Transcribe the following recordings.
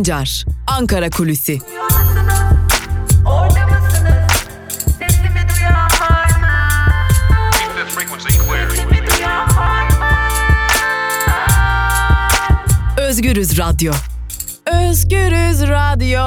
Sancar, Ankara Kulüsi. Özgürüz Radyo. Özgürüz Radyo.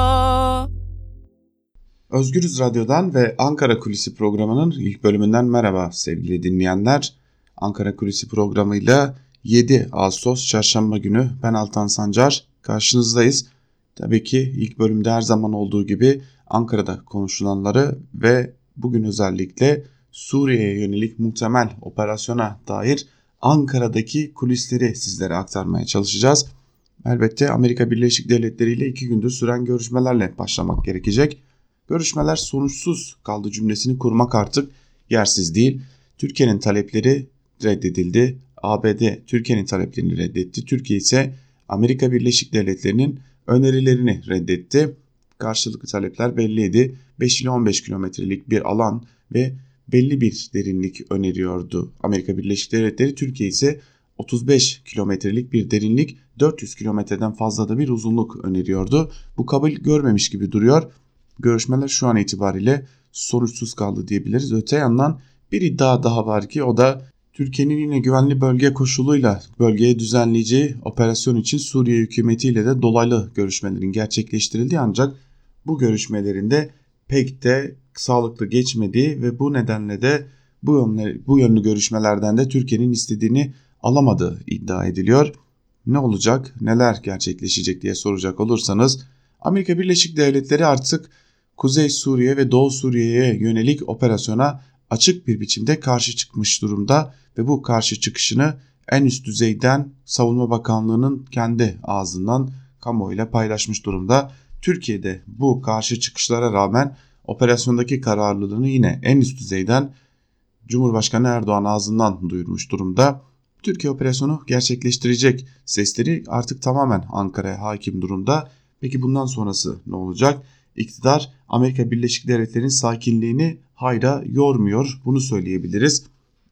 Özgürüz Radyo'dan ve Ankara Kulisi programının ilk bölümünden merhaba sevgili dinleyenler. Ankara Kulisi programıyla 7 Ağustos Çarşamba günü ben Altan Sancar karşınızdayız. Tabii ki ilk bölümde her zaman olduğu gibi Ankara'da konuşulanları ve bugün özellikle Suriye'ye yönelik muhtemel operasyona dair Ankara'daki kulisleri sizlere aktarmaya çalışacağız. Elbette Amerika Birleşik Devletleri ile iki gündür süren görüşmelerle başlamak gerekecek. Görüşmeler sonuçsuz kaldı cümlesini kurmak artık yersiz değil. Türkiye'nin talepleri reddedildi. ABD Türkiye'nin taleplerini reddetti. Türkiye ise Amerika Birleşik Devletleri'nin önerilerini reddetti. Karşılıklı talepler belliydi. 5 ile 15 kilometrelik bir alan ve belli bir derinlik öneriyordu. Amerika Birleşik Devletleri Türkiye ise 35 kilometrelik bir derinlik 400 kilometreden fazla da bir uzunluk öneriyordu. Bu kabul görmemiş gibi duruyor. Görüşmeler şu an itibariyle sonuçsuz kaldı diyebiliriz. Öte yandan bir iddia daha var ki o da Türkiye'nin yine güvenli bölge koşuluyla bölgeye düzenleyeceği operasyon için Suriye hükümetiyle de dolaylı görüşmelerin gerçekleştirildiği ancak bu görüşmelerinde pek de sağlıklı geçmediği ve bu nedenle de bu yönlü, bu yönlü görüşmelerden de Türkiye'nin istediğini alamadığı iddia ediliyor. Ne olacak, neler gerçekleşecek diye soracak olursanız Amerika Birleşik Devletleri artık Kuzey Suriye ve Doğu Suriye'ye yönelik operasyona açık bir biçimde karşı çıkmış durumda ve bu karşı çıkışını en üst düzeyden Savunma Bakanlığı'nın kendi ağzından kamuoyuyla paylaşmış durumda. Türkiye'de bu karşı çıkışlara rağmen operasyondaki kararlılığını yine en üst düzeyden Cumhurbaşkanı Erdoğan ağzından duyurmuş durumda. Türkiye operasyonu gerçekleştirecek sesleri artık tamamen Ankara'ya hakim durumda. Peki bundan sonrası ne olacak? İktidar Amerika Birleşik Devletleri'nin sakinliğini hayra yormuyor. Bunu söyleyebiliriz.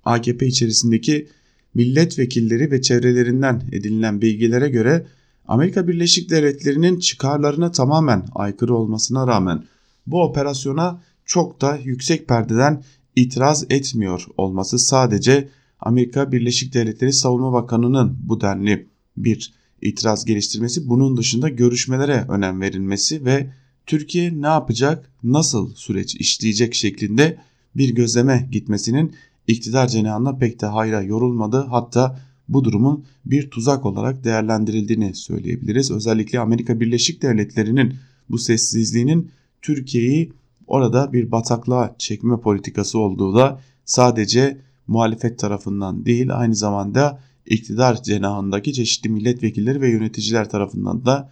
AKP içerisindeki milletvekilleri ve çevrelerinden edinilen bilgilere göre Amerika Birleşik Devletleri'nin çıkarlarına tamamen aykırı olmasına rağmen bu operasyona çok da yüksek perdeden itiraz etmiyor olması sadece Amerika Birleşik Devletleri Savunma Bakanı'nın bu denli bir itiraz geliştirmesi bunun dışında görüşmelere önem verilmesi ve Türkiye ne yapacak, nasıl süreç işleyecek şeklinde bir gözleme gitmesinin iktidar cenahında pek de hayra yorulmadı. Hatta bu durumun bir tuzak olarak değerlendirildiğini söyleyebiliriz. Özellikle Amerika Birleşik Devletleri'nin bu sessizliğinin Türkiye'yi orada bir bataklığa çekme politikası olduğu da sadece muhalefet tarafından değil aynı zamanda iktidar cenahındaki çeşitli milletvekilleri ve yöneticiler tarafından da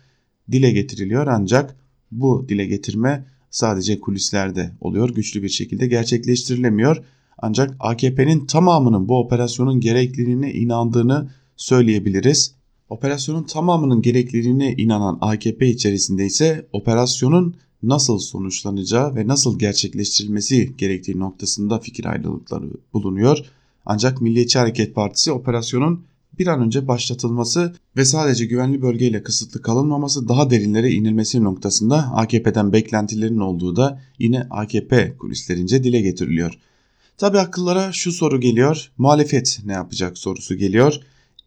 dile getiriliyor ancak bu dile getirme sadece kulislerde oluyor güçlü bir şekilde gerçekleştirilemiyor. Ancak AKP'nin tamamının bu operasyonun gerekliliğine inandığını söyleyebiliriz. Operasyonun tamamının gerekliliğine inanan AKP içerisinde ise operasyonun nasıl sonuçlanacağı ve nasıl gerçekleştirilmesi gerektiği noktasında fikir ayrılıkları bulunuyor. Ancak Milliyetçi Hareket Partisi operasyonun bir an önce başlatılması ve sadece güvenli bölgeyle kısıtlı kalınmaması daha derinlere inilmesi noktasında AKP'den beklentilerin olduğu da yine AKP kulislerince dile getiriliyor. Tabi akıllara şu soru geliyor, muhalefet ne yapacak sorusu geliyor.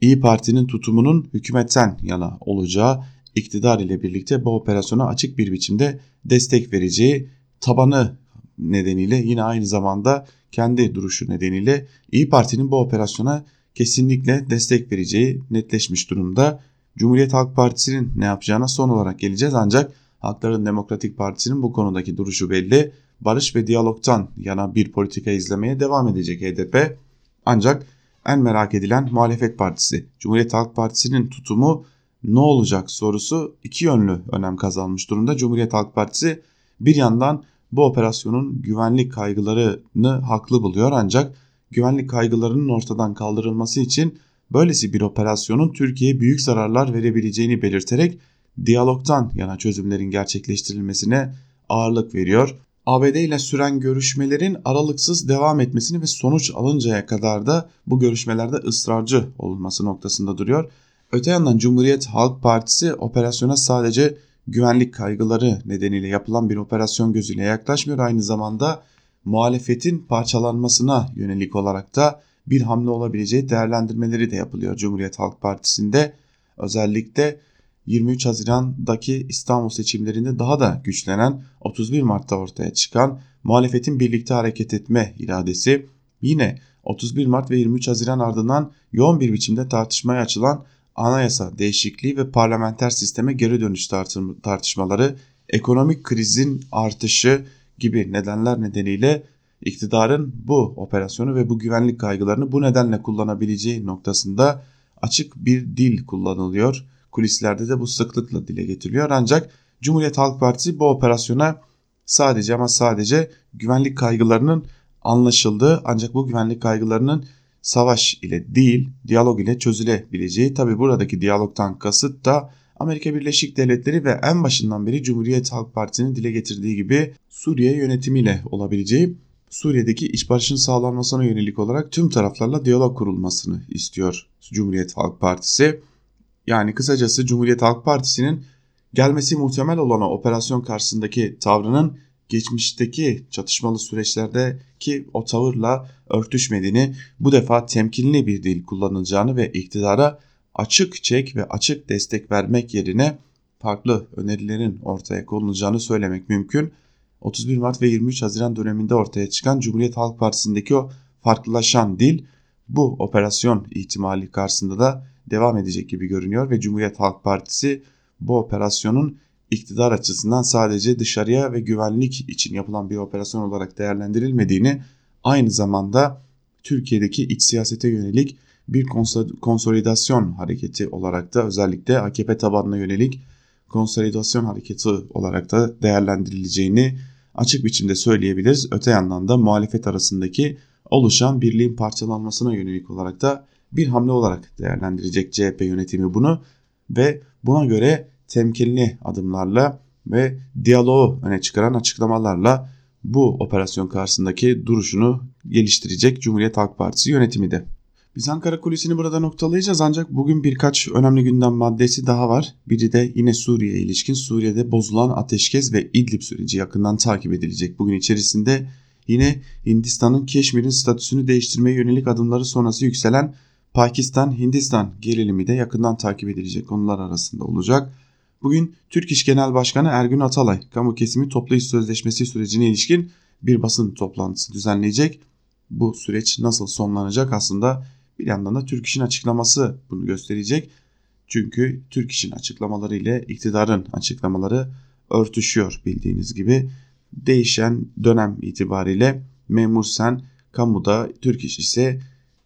İyi Parti'nin tutumunun hükümetten yana olacağı, iktidar ile birlikte bu operasyona açık bir biçimde destek vereceği tabanı nedeniyle yine aynı zamanda kendi duruşu nedeniyle İyi Parti'nin bu operasyona kesinlikle destek vereceği netleşmiş durumda. Cumhuriyet Halk Partisi'nin ne yapacağına son olarak geleceğiz ancak Halkların Demokratik Partisi'nin bu konudaki duruşu belli. Barış ve diyalogtan yana bir politika izlemeye devam edecek HDP. Ancak en merak edilen muhalefet partisi Cumhuriyet Halk Partisi'nin tutumu ne olacak sorusu iki yönlü önem kazanmış durumda. Cumhuriyet Halk Partisi bir yandan bu operasyonun güvenlik kaygılarını haklı buluyor ancak güvenlik kaygılarının ortadan kaldırılması için böylesi bir operasyonun Türkiye'ye büyük zararlar verebileceğini belirterek diyalogtan yana çözümlerin gerçekleştirilmesine ağırlık veriyor. ABD ile süren görüşmelerin aralıksız devam etmesini ve sonuç alıncaya kadar da bu görüşmelerde ısrarcı olması noktasında duruyor. Öte yandan Cumhuriyet Halk Partisi operasyona sadece güvenlik kaygıları nedeniyle yapılan bir operasyon gözüyle yaklaşmıyor. Aynı zamanda muhalefetin parçalanmasına yönelik olarak da bir hamle olabileceği değerlendirmeleri de yapılıyor Cumhuriyet Halk Partisi'nde. Özellikle 23 Haziran'daki İstanbul seçimlerinde daha da güçlenen 31 Mart'ta ortaya çıkan muhalefetin birlikte hareket etme iradesi yine 31 Mart ve 23 Haziran ardından yoğun bir biçimde tartışmaya açılan anayasa değişikliği ve parlamenter sisteme geri dönüş tartışmaları, ekonomik krizin artışı gibi nedenler nedeniyle iktidarın bu operasyonu ve bu güvenlik kaygılarını bu nedenle kullanabileceği noktasında açık bir dil kullanılıyor. Kulislerde de bu sıklıkla dile getiriliyor ancak Cumhuriyet Halk Partisi bu operasyona sadece ama sadece güvenlik kaygılarının anlaşıldığı ancak bu güvenlik kaygılarının savaş ile değil diyalog ile çözülebileceği tabi buradaki diyalogtan kasıt da Amerika Birleşik Devletleri ve en başından beri Cumhuriyet Halk Partisi'nin dile getirdiği gibi Suriye yönetimiyle olabileceği Suriye'deki iç barışın sağlanmasına yönelik olarak tüm taraflarla diyalog kurulmasını istiyor Cumhuriyet Halk Partisi. Yani kısacası Cumhuriyet Halk Partisi'nin gelmesi muhtemel olan operasyon karşısındaki tavrının geçmişteki çatışmalı süreçlerdeki o tavırla örtüşmediğini, bu defa temkinli bir dil kullanılacağını ve iktidara açık çek ve açık destek vermek yerine farklı önerilerin ortaya konulacağını söylemek mümkün. 31 Mart ve 23 Haziran döneminde ortaya çıkan Cumhuriyet Halk Partisi'ndeki o farklılaşan dil bu operasyon ihtimali karşısında da devam edecek gibi görünüyor ve Cumhuriyet Halk Partisi bu operasyonun iktidar açısından sadece dışarıya ve güvenlik için yapılan bir operasyon olarak değerlendirilmediğini aynı zamanda Türkiye'deki iç siyasete yönelik bir konsolidasyon hareketi olarak da özellikle AKP tabanına yönelik konsolidasyon hareketi olarak da değerlendirileceğini açık biçimde söyleyebiliriz. Öte yandan da muhalefet arasındaki oluşan birliğin parçalanmasına yönelik olarak da bir hamle olarak değerlendirecek CHP yönetimi bunu ve buna göre temkinli adımlarla ve diyaloğu öne çıkaran açıklamalarla bu operasyon karşısındaki duruşunu geliştirecek Cumhuriyet Halk Partisi yönetimi de. Biz Ankara Kulisi'ni burada noktalayacağız ancak bugün birkaç önemli gündem maddesi daha var. Biri de yine Suriye'ye ilişkin Suriye'de bozulan ateşkes ve İdlib süreci yakından takip edilecek. Bugün içerisinde yine Hindistan'ın Keşmir'in statüsünü değiştirmeye yönelik adımları sonrası yükselen Pakistan-Hindistan gerilimi de yakından takip edilecek konular arasında olacak. Bugün Türk İş Genel Başkanı Ergün Atalay, kamu kesimi toplu iş sözleşmesi sürecine ilişkin bir basın toplantısı düzenleyecek. Bu süreç nasıl sonlanacak aslında bir yandan da Türk İş'in açıklaması bunu gösterecek. Çünkü Türk İş'in açıklamaları ile iktidarın açıklamaları örtüşüyor bildiğiniz gibi. Değişen dönem itibariyle memur sen kamuda Türk İş ise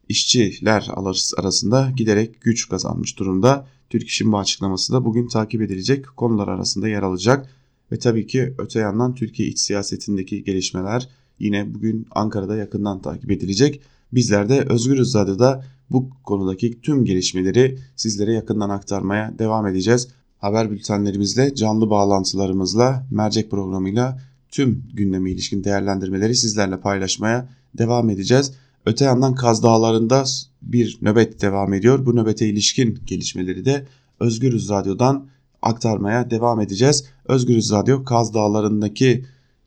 işçiler arasında giderek güç kazanmış durumda. Türk İş'in bu açıklaması da bugün takip edilecek konular arasında yer alacak. Ve tabii ki öte yandan Türkiye iç siyasetindeki gelişmeler yine bugün Ankara'da yakından takip edilecek. Bizler de Özgürüz Radyo'da bu konudaki tüm gelişmeleri sizlere yakından aktarmaya devam edeceğiz. Haber bültenlerimizle, canlı bağlantılarımızla, mercek programıyla tüm gündeme ilişkin değerlendirmeleri sizlerle paylaşmaya devam edeceğiz. Öte yandan Kaz Dağları'nda bir nöbet devam ediyor. Bu nöbete ilişkin gelişmeleri de Özgürüz Radyo'dan aktarmaya devam edeceğiz. Özgürüz Radyo Kaz Dağları'ndaki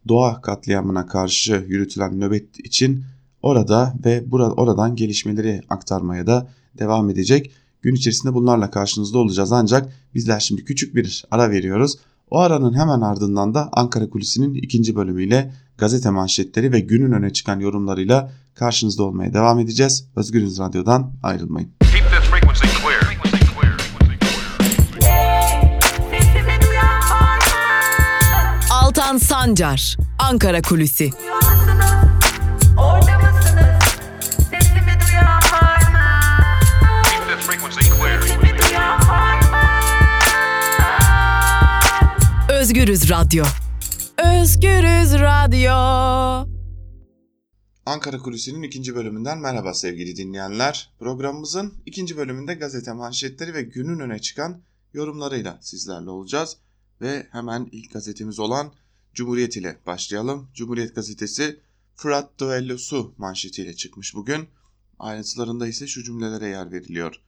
doğa katliamına karşı yürütülen nöbet için orada ve burada oradan gelişmeleri aktarmaya da devam edecek. Gün içerisinde bunlarla karşınızda olacağız ancak bizler şimdi küçük bir ara veriyoruz. O aranın hemen ardından da Ankara Kulisi'nin ikinci bölümüyle gazete manşetleri ve günün öne çıkan yorumlarıyla karşınızda olmaya devam edeceğiz. Özgürüz Radyo'dan ayrılmayın. Altan Sancar, Ankara Kulüsi. Özgürüz Radyo. Özgürüz Radyo. Ankara Kulisi'nin ikinci bölümünden merhaba sevgili dinleyenler. Programımızın ikinci bölümünde gazete manşetleri ve günün öne çıkan yorumlarıyla sizlerle olacağız. Ve hemen ilk gazetemiz olan Cumhuriyet ile başlayalım. Cumhuriyet gazetesi Fırat düellosu manşetiyle çıkmış bugün. Ayrıntılarında ise şu cümlelere yer veriliyor.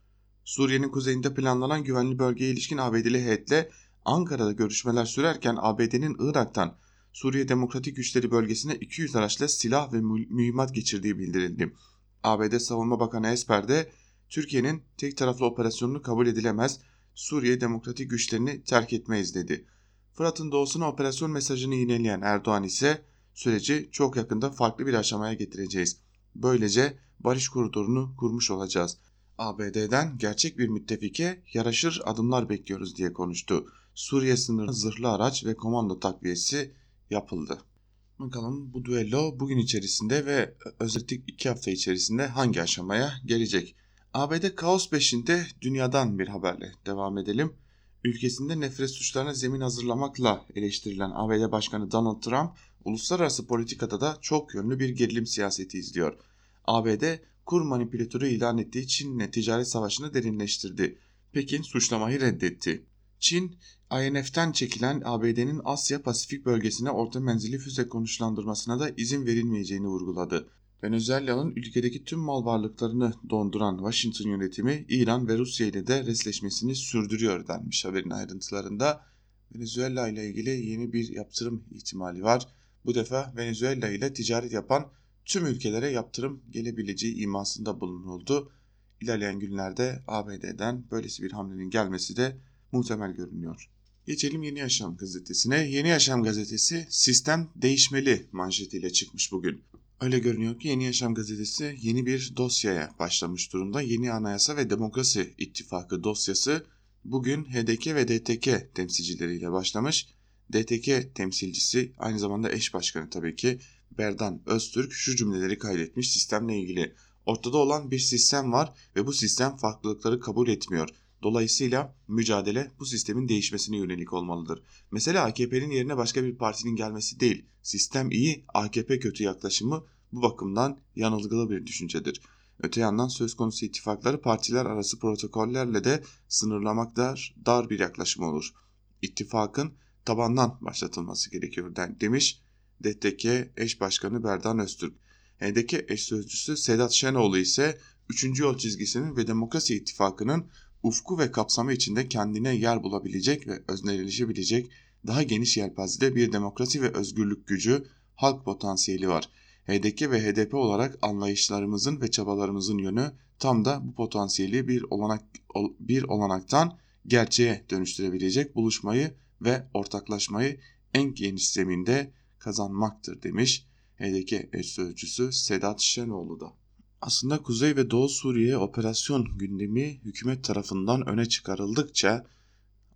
Suriye'nin kuzeyinde planlanan güvenli bölgeye ilişkin ABD'li heyetle Ankara'da görüşmeler sürerken ABD'nin Irak'tan Suriye Demokratik Güçleri bölgesine 200 araçla silah ve mühimmat geçirdiği bildirildi. ABD Savunma Bakanı Esper de Türkiye'nin tek taraflı operasyonunu kabul edilemez, Suriye Demokratik Güçlerini terk etmeyiz dedi. Fırat'ın doğusuna operasyon mesajını yineleyen Erdoğan ise süreci çok yakında farklı bir aşamaya getireceğiz. Böylece barış koridorunu kurmuş olacağız. ABD'den gerçek bir müttefike yaraşır adımlar bekliyoruz diye konuştu. Suriye sınırı zırhlı araç ve komando takviyesi yapıldı. Bakalım bu düello bugün içerisinde ve özellikle iki hafta içerisinde hangi aşamaya gelecek? ABD kaos peşinde dünyadan bir haberle devam edelim. Ülkesinde nefret suçlarına zemin hazırlamakla eleştirilen ABD Başkanı Donald Trump, uluslararası politikada da çok yönlü bir gerilim siyaseti izliyor. ABD kur manipülatörü ilan ettiği Çin'le ticaret savaşını derinleştirdi. Pekin suçlamayı reddetti. Çin, INF'ten çekilen ABD'nin Asya Pasifik bölgesine orta menzilli füze konuşlandırmasına da izin verilmeyeceğini vurguladı. Venezuela'nın ülkedeki tüm mal varlıklarını donduran Washington yönetimi İran ve Rusya ile de resleşmesini sürdürüyor denmiş haberin ayrıntılarında. Venezuela ile ilgili yeni bir yaptırım ihtimali var. Bu defa Venezuela ile ticaret yapan tüm ülkelere yaptırım gelebileceği imasında bulunuldu. İlerleyen günlerde ABD'den böylesi bir hamlenin gelmesi de muhtemel görünüyor. Geçelim Yeni Yaşam gazetesine. Yeni Yaşam gazetesi sistem değişmeli manşetiyle çıkmış bugün. Öyle görünüyor ki Yeni Yaşam gazetesi yeni bir dosyaya başlamış durumda. Yeni Anayasa ve Demokrasi İttifakı dosyası bugün HDK ve DTK temsilcileriyle başlamış. DTK temsilcisi aynı zamanda eş başkanı tabii ki Berdan Öztürk şu cümleleri kaydetmiş sistemle ilgili. Ortada olan bir sistem var ve bu sistem farklılıkları kabul etmiyor. Dolayısıyla mücadele bu sistemin değişmesine yönelik olmalıdır. Mesela AKP'nin yerine başka bir partinin gelmesi değil, sistem iyi, AKP kötü yaklaşımı bu bakımdan yanılgılı bir düşüncedir. Öte yandan söz konusu ittifakları partiler arası protokollerle de sınırlamak dar, dar bir yaklaşım olur. İttifakın tabandan başlatılması gerekiyor demiş DTK eş başkanı Berdan Öztürk. HDK eş sözcüsü Sedat Şenoğlu ise 3. yol çizgisinin ve Demokrasi İttifakı'nın ufku ve kapsamı içinde kendine yer bulabilecek ve özneleşebilecek daha geniş yelpazede bir demokrasi ve özgürlük gücü, halk potansiyeli var. HDP ve HDP olarak anlayışlarımızın ve çabalarımızın yönü tam da bu potansiyeli bir olanak bir olanaktan gerçeğe dönüştürebilecek buluşmayı ve ortaklaşmayı en geniş zeminde kazanmaktır demiş HDP eş sözcüsü Sedat Şenoğlu da. Aslında Kuzey ve Doğu Suriye operasyon gündemi hükümet tarafından öne çıkarıldıkça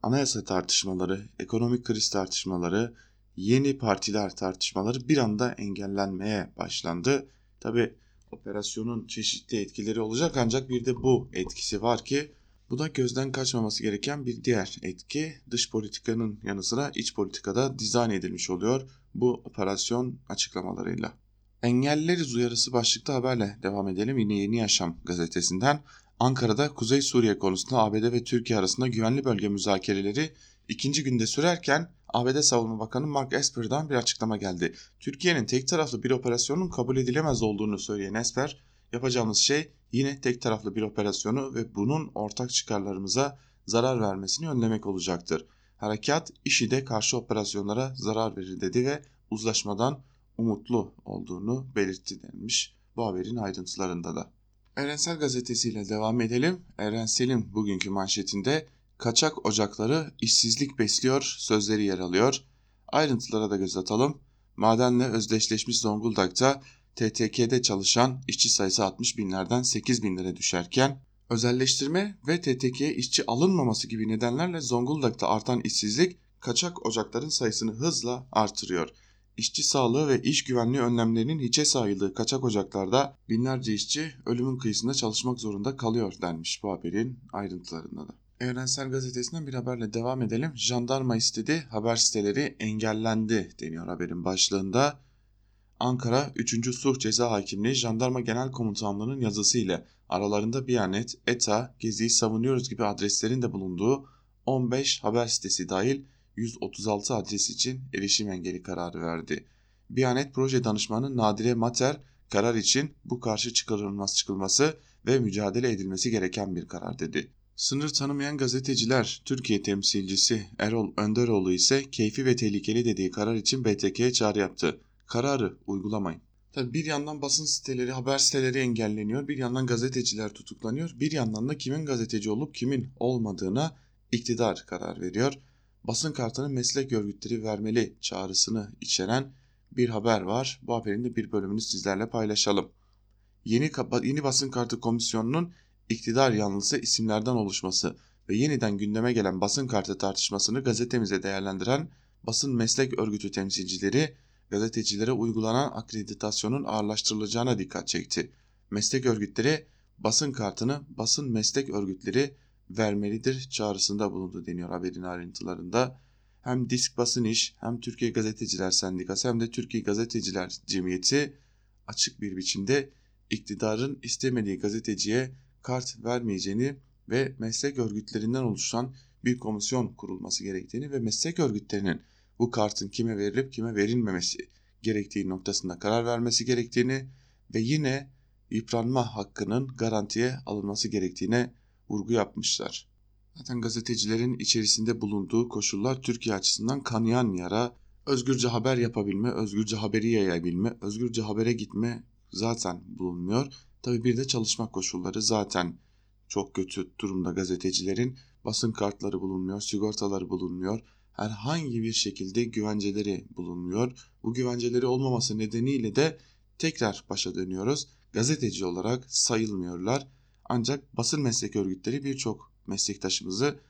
anayasa tartışmaları, ekonomik kriz tartışmaları, yeni partiler tartışmaları bir anda engellenmeye başlandı. Tabi operasyonun çeşitli etkileri olacak ancak bir de bu etkisi var ki bu da gözden kaçmaması gereken bir diğer etki. Dış politikanın yanı sıra iç politikada dizayn edilmiş oluyor bu operasyon açıklamalarıyla. Engellileriz uyarısı başlıklı haberle devam edelim. Yine Yeni Yaşam gazetesinden Ankara'da Kuzey Suriye konusunda ABD ve Türkiye arasında güvenli bölge müzakereleri ikinci günde sürerken ABD Savunma Bakanı Mark Esper'dan bir açıklama geldi. Türkiye'nin tek taraflı bir operasyonun kabul edilemez olduğunu söyleyen Esper, yapacağımız şey yine tek taraflı bir operasyonu ve bunun ortak çıkarlarımıza zarar vermesini önlemek olacaktır. Harekat işide karşı operasyonlara zarar verir dedi ve uzlaşmadan umutlu olduğunu belirtti denmiş bu haberin ayrıntılarında da. Evrensel Gazetesi devam edelim. Evrensel'in bugünkü manşetinde kaçak ocakları işsizlik besliyor sözleri yer alıyor. Ayrıntılara da göz atalım. Madenle özdeşleşmiş Zonguldak'ta TTK'de çalışan işçi sayısı 60 binlerden 8 binlere düşerken özelleştirme ve TTK'ye işçi alınmaması gibi nedenlerle Zonguldak'ta artan işsizlik kaçak ocakların sayısını hızla artırıyor işçi sağlığı ve iş güvenliği önlemlerinin hiçe sayıldığı kaçak ocaklarda binlerce işçi ölümün kıyısında çalışmak zorunda kalıyor denmiş bu haberin ayrıntılarında da. Evrensel Gazetesi'nden bir haberle devam edelim. Jandarma istedi, haber siteleri engellendi deniyor haberin başlığında. Ankara 3. Suh Ceza Hakimliği Jandarma Genel Komutanlığı'nın yazısıyla aralarında Biyanet, ETA, Gezi'yi savunuyoruz gibi adreslerin de bulunduğu 15 haber sitesi dahil 136 adres için erişim engeli kararı verdi. Biyanet proje danışmanı Nadire Mater karar için bu karşı çıkarılması çıkılması ve mücadele edilmesi gereken bir karar dedi. Sınır tanımayan gazeteciler Türkiye temsilcisi Erol Önderoğlu ise keyfi ve tehlikeli dediği karar için BTK'ye çağrı yaptı. Kararı uygulamayın. Tabii bir yandan basın siteleri, haber siteleri engelleniyor, bir yandan gazeteciler tutuklanıyor, bir yandan da kimin gazeteci olup kimin olmadığına iktidar karar veriyor. Basın kartını meslek örgütleri vermeli çağrısını içeren bir haber var. Bu haberin de bir bölümünü sizlerle paylaşalım. Yeni, yeni basın kartı komisyonunun iktidar yanlısı isimlerden oluşması ve yeniden gündeme gelen basın kartı tartışmasını gazetemize değerlendiren basın meslek örgütü temsilcileri gazetecilere uygulanan akreditasyonun ağırlaştırılacağına dikkat çekti. Meslek örgütleri basın kartını basın meslek örgütleri vermelidir çağrısında bulundu deniyor haberin ayrıntılarında. Hem Disk Basın İş hem Türkiye Gazeteciler Sendikası hem de Türkiye Gazeteciler Cemiyeti açık bir biçimde iktidarın istemediği gazeteciye kart vermeyeceğini ve meslek örgütlerinden oluşan bir komisyon kurulması gerektiğini ve meslek örgütlerinin bu kartın kime verilip kime verilmemesi gerektiği noktasında karar vermesi gerektiğini ve yine yıpranma hakkının garantiye alınması gerektiğine vurgu yapmışlar. Zaten gazetecilerin içerisinde bulunduğu koşullar Türkiye açısından kanayan yara, özgürce haber yapabilme, özgürce haberi yayabilme, özgürce habere gitme zaten bulunmuyor. Tabi bir de çalışma koşulları zaten çok kötü durumda gazetecilerin. Basın kartları bulunmuyor, sigortaları bulunmuyor. Herhangi bir şekilde güvenceleri bulunmuyor. Bu güvenceleri olmaması nedeniyle de tekrar başa dönüyoruz. Gazeteci olarak sayılmıyorlar. Ancak basın meslek örgütleri birçok meslektaşımızı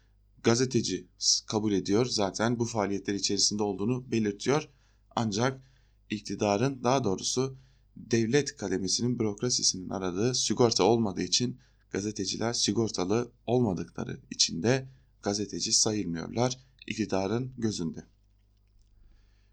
gazeteci kabul ediyor. Zaten bu faaliyetler içerisinde olduğunu belirtiyor. Ancak iktidarın daha doğrusu devlet kademesinin bürokrasisinin aradığı sigorta olmadığı için gazeteciler sigortalı olmadıkları için de gazeteci sayılmıyorlar iktidarın gözünde.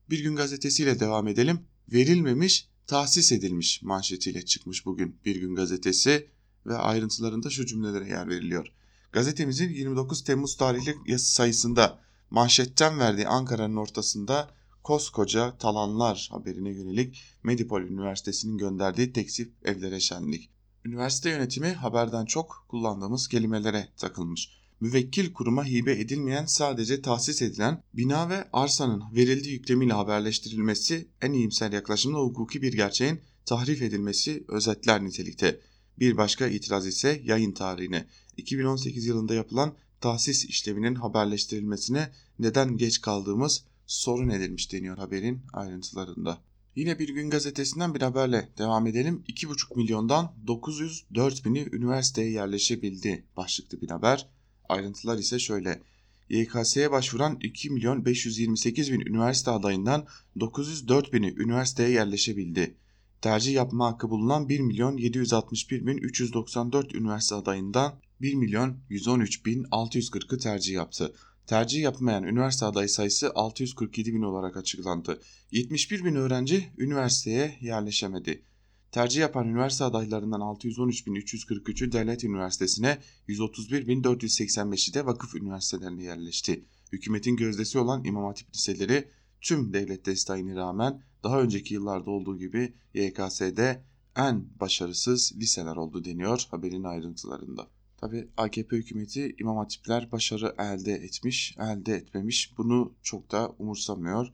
Bir gün gazetesiyle devam edelim. Verilmemiş, tahsis edilmiş manşetiyle çıkmış bugün Bir Gün Gazetesi ve ayrıntılarında şu cümlelere yer veriliyor. Gazetemizin 29 Temmuz tarihli sayısında manşetten verdiği Ankara'nın ortasında koskoca talanlar haberine yönelik Medipol Üniversitesi'nin gönderdiği teksif evlere şenlik. Üniversite yönetimi haberden çok kullandığımız kelimelere takılmış. Müvekkil kuruma hibe edilmeyen sadece tahsis edilen bina ve arsanın verildiği yüklemiyle haberleştirilmesi en iyimser yaklaşımla hukuki bir gerçeğin tahrif edilmesi özetler nitelikte. Bir başka itiraz ise yayın tarihine. 2018 yılında yapılan tahsis işleminin haberleştirilmesine neden geç kaldığımız sorun edilmiş deniyor haberin ayrıntılarında. Yine bir gün gazetesinden bir haberle devam edelim. 2,5 milyondan 904 bini üniversiteye yerleşebildi başlıklı bir haber. Ayrıntılar ise şöyle. YKS'ye başvuran 2 milyon 528 bin üniversite adayından 904 bini üniversiteye yerleşebildi. Tercih yapma hakkı bulunan 1 milyon 761 bin 394 üniversite adayından 1 milyon 113 bin 640'ı tercih yaptı. Tercih yapmayan üniversite adayı sayısı 647 bin olarak açıklandı. 71 bin öğrenci üniversiteye yerleşemedi. Tercih yapan üniversite adaylarından 613.343'ü devlet üniversitesine, 131.485'i de vakıf üniversitelerine yerleşti. Hükümetin gözdesi olan İmam Hatip liseleri tüm devlet desteğine rağmen daha önceki yıllarda olduğu gibi YKS'de en başarısız liseler oldu deniyor haberin ayrıntılarında. Tabi AKP hükümeti İmam Hatipler başarı elde etmiş, elde etmemiş bunu çok da umursamıyor.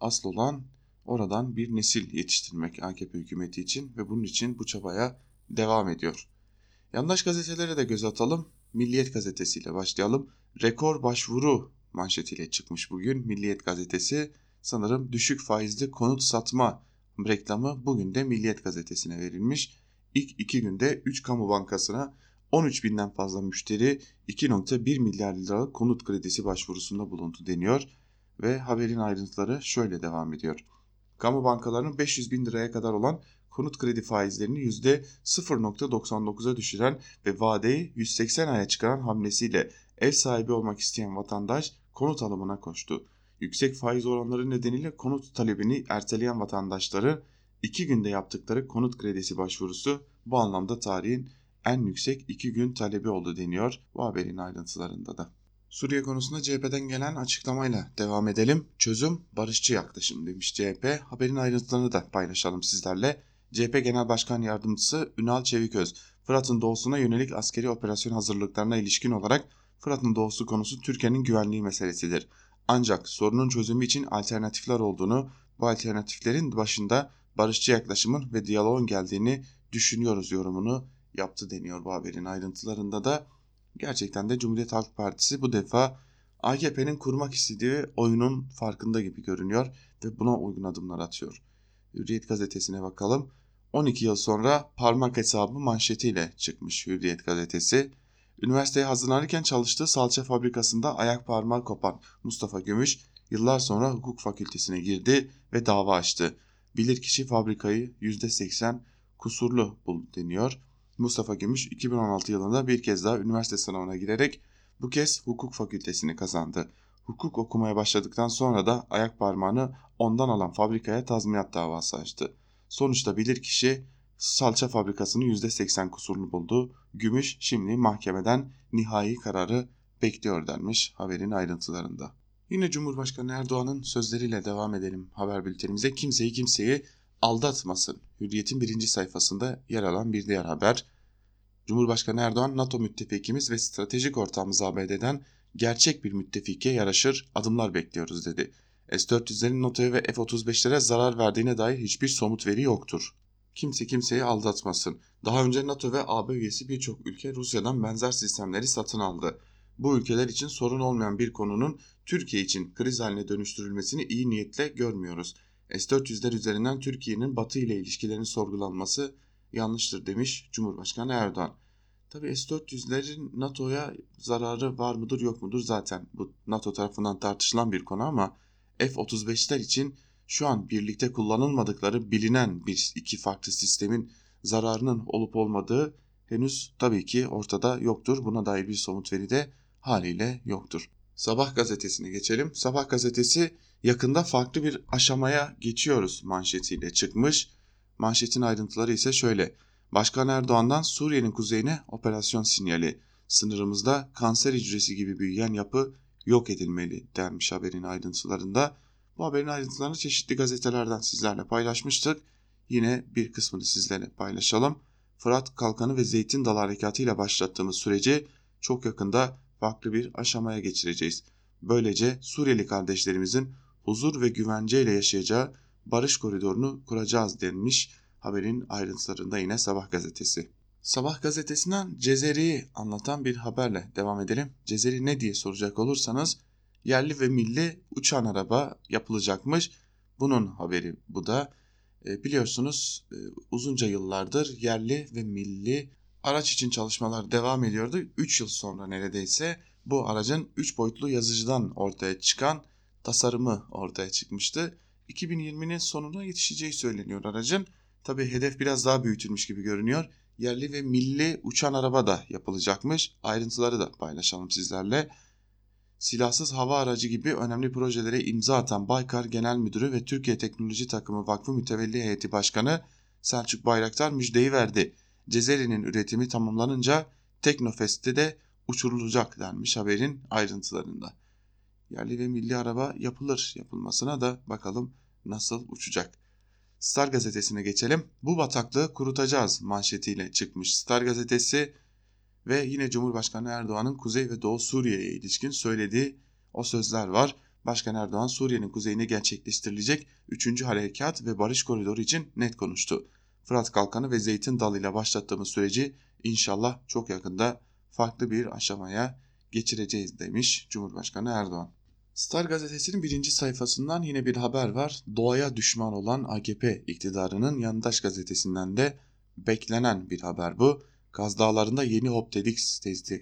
Asıl olan oradan bir nesil yetiştirmek AKP hükümeti için ve bunun için bu çabaya devam ediyor. Yandaş gazetelere de göz atalım. Milliyet gazetesiyle başlayalım. Rekor başvuru manşetiyle çıkmış bugün Milliyet gazetesi. Sanırım düşük faizli konut satma reklamı bugün de Milliyet gazetesine verilmiş. İlk iki günde 3 kamu bankasına 13 binden fazla müşteri 2.1 milyar lira konut kredisi başvurusunda bulundu deniyor ve haberin ayrıntıları şöyle devam ediyor. Kamu bankalarının 500 bin liraya kadar olan konut kredi faizlerini %0.99'a düşüren ve vadeyi 180 aya çıkaran hamlesiyle ev sahibi olmak isteyen vatandaş konut alımına koştu. Yüksek faiz oranları nedeniyle konut talebini erteleyen vatandaşları iki günde yaptıkları konut kredisi başvurusu bu anlamda tarihin en yüksek iki gün talebi oldu deniyor bu haberin ayrıntılarında da. Suriye konusunda CHP'den gelen açıklamayla devam edelim. Çözüm barışçı yaklaşım demiş CHP. Haberin ayrıntılarını da paylaşalım sizlerle. CHP Genel Başkan Yardımcısı Ünal Çeviköz, Fırat'ın doğusuna yönelik askeri operasyon hazırlıklarına ilişkin olarak Fırat'ın doğusu konusu Türkiye'nin güvenliği meselesidir. Ancak sorunun çözümü için alternatifler olduğunu, bu alternatiflerin başında barışçı yaklaşımın ve diyaloğun geldiğini düşünüyoruz yorumunu yaptı deniyor bu haberin ayrıntılarında da. Gerçekten de Cumhuriyet Halk Partisi bu defa AKP'nin kurmak istediği oyunun farkında gibi görünüyor ve buna uygun adımlar atıyor. Hürriyet gazetesine bakalım. 12 yıl sonra parmak hesabı manşetiyle çıkmış Hürriyet gazetesi. Üniversiteye hazırlanırken çalıştığı salça fabrikasında ayak parmağı kopan Mustafa Gümüş yıllar sonra hukuk fakültesine girdi ve dava açtı. Bilirkişi fabrikayı %80 kusurlu buldu deniyor. Mustafa Gümüş 2016 yılında bir kez daha üniversite sınavına girerek bu kez hukuk fakültesini kazandı. Hukuk okumaya başladıktan sonra da ayak parmağını ondan alan fabrikaya tazminat davası açtı. Sonuçta bilirkişi salça fabrikasını %80 kusurlu buldu. Gümüş şimdi mahkemeden nihai kararı bekliyor denmiş haberin ayrıntılarında. Yine Cumhurbaşkanı Erdoğan'ın sözleriyle devam edelim haber bültenimize. Kimseyi kimseyi aldatmasın. Hürriyet'in birinci sayfasında yer alan bir diğer haber. Cumhurbaşkanı Erdoğan NATO müttefikimiz ve stratejik ortağımız ABD'den gerçek bir müttefike yaraşır adımlar bekliyoruz dedi. S-400'lerin NATO'ya ve F-35'lere zarar verdiğine dair hiçbir somut veri yoktur. Kimse kimseyi aldatmasın. Daha önce NATO ve AB üyesi birçok ülke Rusya'dan benzer sistemleri satın aldı. Bu ülkeler için sorun olmayan bir konunun Türkiye için kriz haline dönüştürülmesini iyi niyetle görmüyoruz. S-400'ler üzerinden Türkiye'nin Batı ile ilişkilerinin sorgulanması yanlıştır demiş Cumhurbaşkanı Erdoğan. Tabi S-400'lerin NATO'ya zararı var mıdır yok mudur zaten bu NATO tarafından tartışılan bir konu ama F-35'ler için şu an birlikte kullanılmadıkları bilinen bir iki farklı sistemin zararının olup olmadığı henüz tabii ki ortada yoktur. Buna dair bir somut veri de haliyle yoktur. Sabah gazetesine geçelim. Sabah gazetesi yakında farklı bir aşamaya geçiyoruz manşetiyle çıkmış. Manşetin ayrıntıları ise şöyle. Başkan Erdoğan'dan Suriye'nin kuzeyine operasyon sinyali. Sınırımızda kanser hücresi gibi büyüyen yapı yok edilmeli denmiş haberin ayrıntılarında. Bu haberin ayrıntılarını çeşitli gazetelerden sizlerle paylaşmıştık. Yine bir kısmını sizlerle paylaşalım. Fırat Kalkanı ve Zeytin Dalı Harekatı ile başlattığımız süreci çok yakında farklı bir aşamaya geçireceğiz. Böylece Suriyeli kardeşlerimizin huzur ve güvenceyle yaşayacağı barış koridorunu kuracağız denmiş haberin ayrıntılarında yine Sabah gazetesi. Sabah gazetesinden Cezeri'yi anlatan bir haberle devam edelim. Cezeri ne diye soracak olursanız yerli ve milli uçan araba yapılacakmış. Bunun haberi bu da. E, biliyorsunuz e, uzunca yıllardır yerli ve milli araç için çalışmalar devam ediyordu. 3 yıl sonra neredeyse bu aracın 3 boyutlu yazıcıdan ortaya çıkan tasarımı ortaya çıkmıştı. 2020'nin sonuna yetişeceği söyleniyor aracın. Tabi hedef biraz daha büyütülmüş gibi görünüyor. Yerli ve milli uçan araba da yapılacakmış. Ayrıntıları da paylaşalım sizlerle. Silahsız hava aracı gibi önemli projelere imza atan Baykar Genel Müdürü ve Türkiye Teknoloji Takımı Vakfı Mütevelli Heyeti Başkanı Selçuk Bayraktar müjdeyi verdi. Cezeri'nin üretimi tamamlanınca Teknofest'te de uçurulacak denmiş haberin ayrıntılarında. Yerli ve milli araba yapılır yapılmasına da bakalım nasıl uçacak. Star gazetesine geçelim. Bu bataklığı kurutacağız manşetiyle çıkmış Star gazetesi ve yine Cumhurbaşkanı Erdoğan'ın Kuzey ve Doğu Suriye'ye ilişkin söylediği o sözler var. Başkan Erdoğan Suriye'nin kuzeyine gerçekleştirilecek 3. harekat ve barış koridoru için net konuştu. Fırat Kalkanı ve Zeytin Dalı ile başlattığımız süreci inşallah çok yakında farklı bir aşamaya geçireceğiz demiş Cumhurbaşkanı Erdoğan. Star gazetesinin birinci sayfasından yine bir haber var. Doğaya düşman olan AKP iktidarının yandaş gazetesinden de beklenen bir haber bu. Kaz Dağları'nda yeni Hop Dedik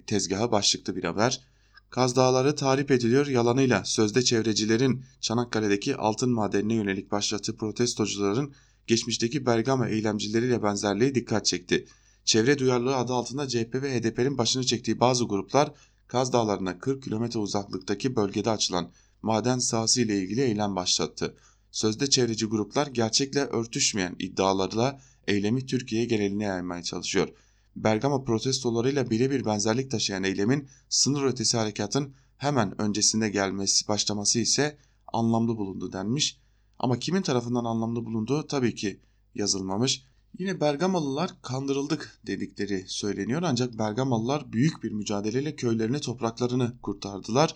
tezgahı başlıklı bir haber. Kaz Dağları tarif ediliyor yalanıyla sözde çevrecilerin Çanakkale'deki altın madenine yönelik başlattığı protestocuların geçmişteki Bergama eylemcileriyle benzerliği dikkat çekti. Çevre duyarlılığı adı altında CHP ve HDP'nin başını çektiği bazı gruplar Kaz Dağları'na 40 kilometre uzaklıktaki bölgede açılan maden sahası ile ilgili eylem başlattı. Sözde çevreci gruplar gerçekle örtüşmeyen iddialarla eylemi Türkiye geneline yaymaya çalışıyor. Bergama protestolarıyla birebir benzerlik taşıyan eylemin sınır ötesi harekatın hemen öncesinde gelmesi başlaması ise anlamlı bulundu denmiş. Ama kimin tarafından anlamlı bulunduğu tabii ki yazılmamış. Yine Bergamalılar kandırıldık dedikleri söyleniyor ancak Bergamalılar büyük bir mücadeleyle köylerini topraklarını kurtardılar.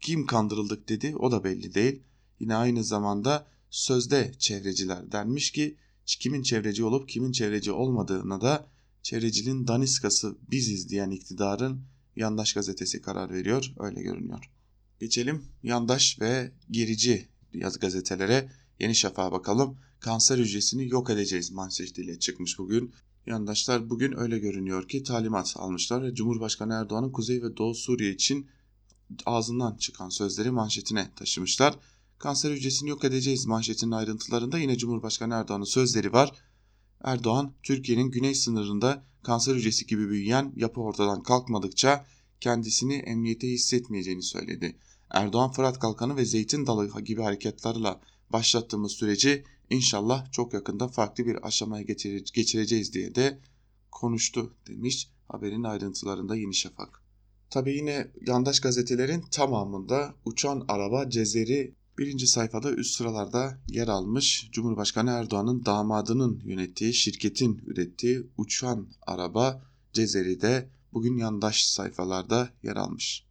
Kim kandırıldık dedi o da belli değil. Yine aynı zamanda sözde çevreciler denmiş ki kimin çevreci olup kimin çevreci olmadığına da çevrecinin daniskası biziz diyen iktidarın yandaş gazetesi karar veriyor öyle görünüyor. Geçelim yandaş ve gerici yaz gazetelere Yeni Şafak'a bakalım. Kanser hücresini yok edeceğiz manşetiyle çıkmış bugün. Yandaşlar bugün öyle görünüyor ki talimat almışlar ve Cumhurbaşkanı Erdoğan'ın Kuzey ve Doğu Suriye için ağzından çıkan sözleri manşetine taşımışlar. Kanser hücresini yok edeceğiz manşetinin ayrıntılarında yine Cumhurbaşkanı Erdoğan'ın sözleri var. Erdoğan, Türkiye'nin güney sınırında kanser hücresi gibi büyüyen yapı ortadan kalkmadıkça kendisini emniyete hissetmeyeceğini söyledi. Erdoğan Fırat Kalkanı ve Zeytin Dalı gibi hareketlerle başlattığımız süreci inşallah çok yakında farklı bir aşamaya geçireceğiz diye de konuştu demiş haberin ayrıntılarında Yeni Şafak. Tabi yine yandaş gazetelerin tamamında uçan araba Cezeri birinci sayfada üst sıralarda yer almış. Cumhurbaşkanı Erdoğan'ın damadının yönettiği şirketin ürettiği uçan araba Cezeri'de bugün yandaş sayfalarda yer almış.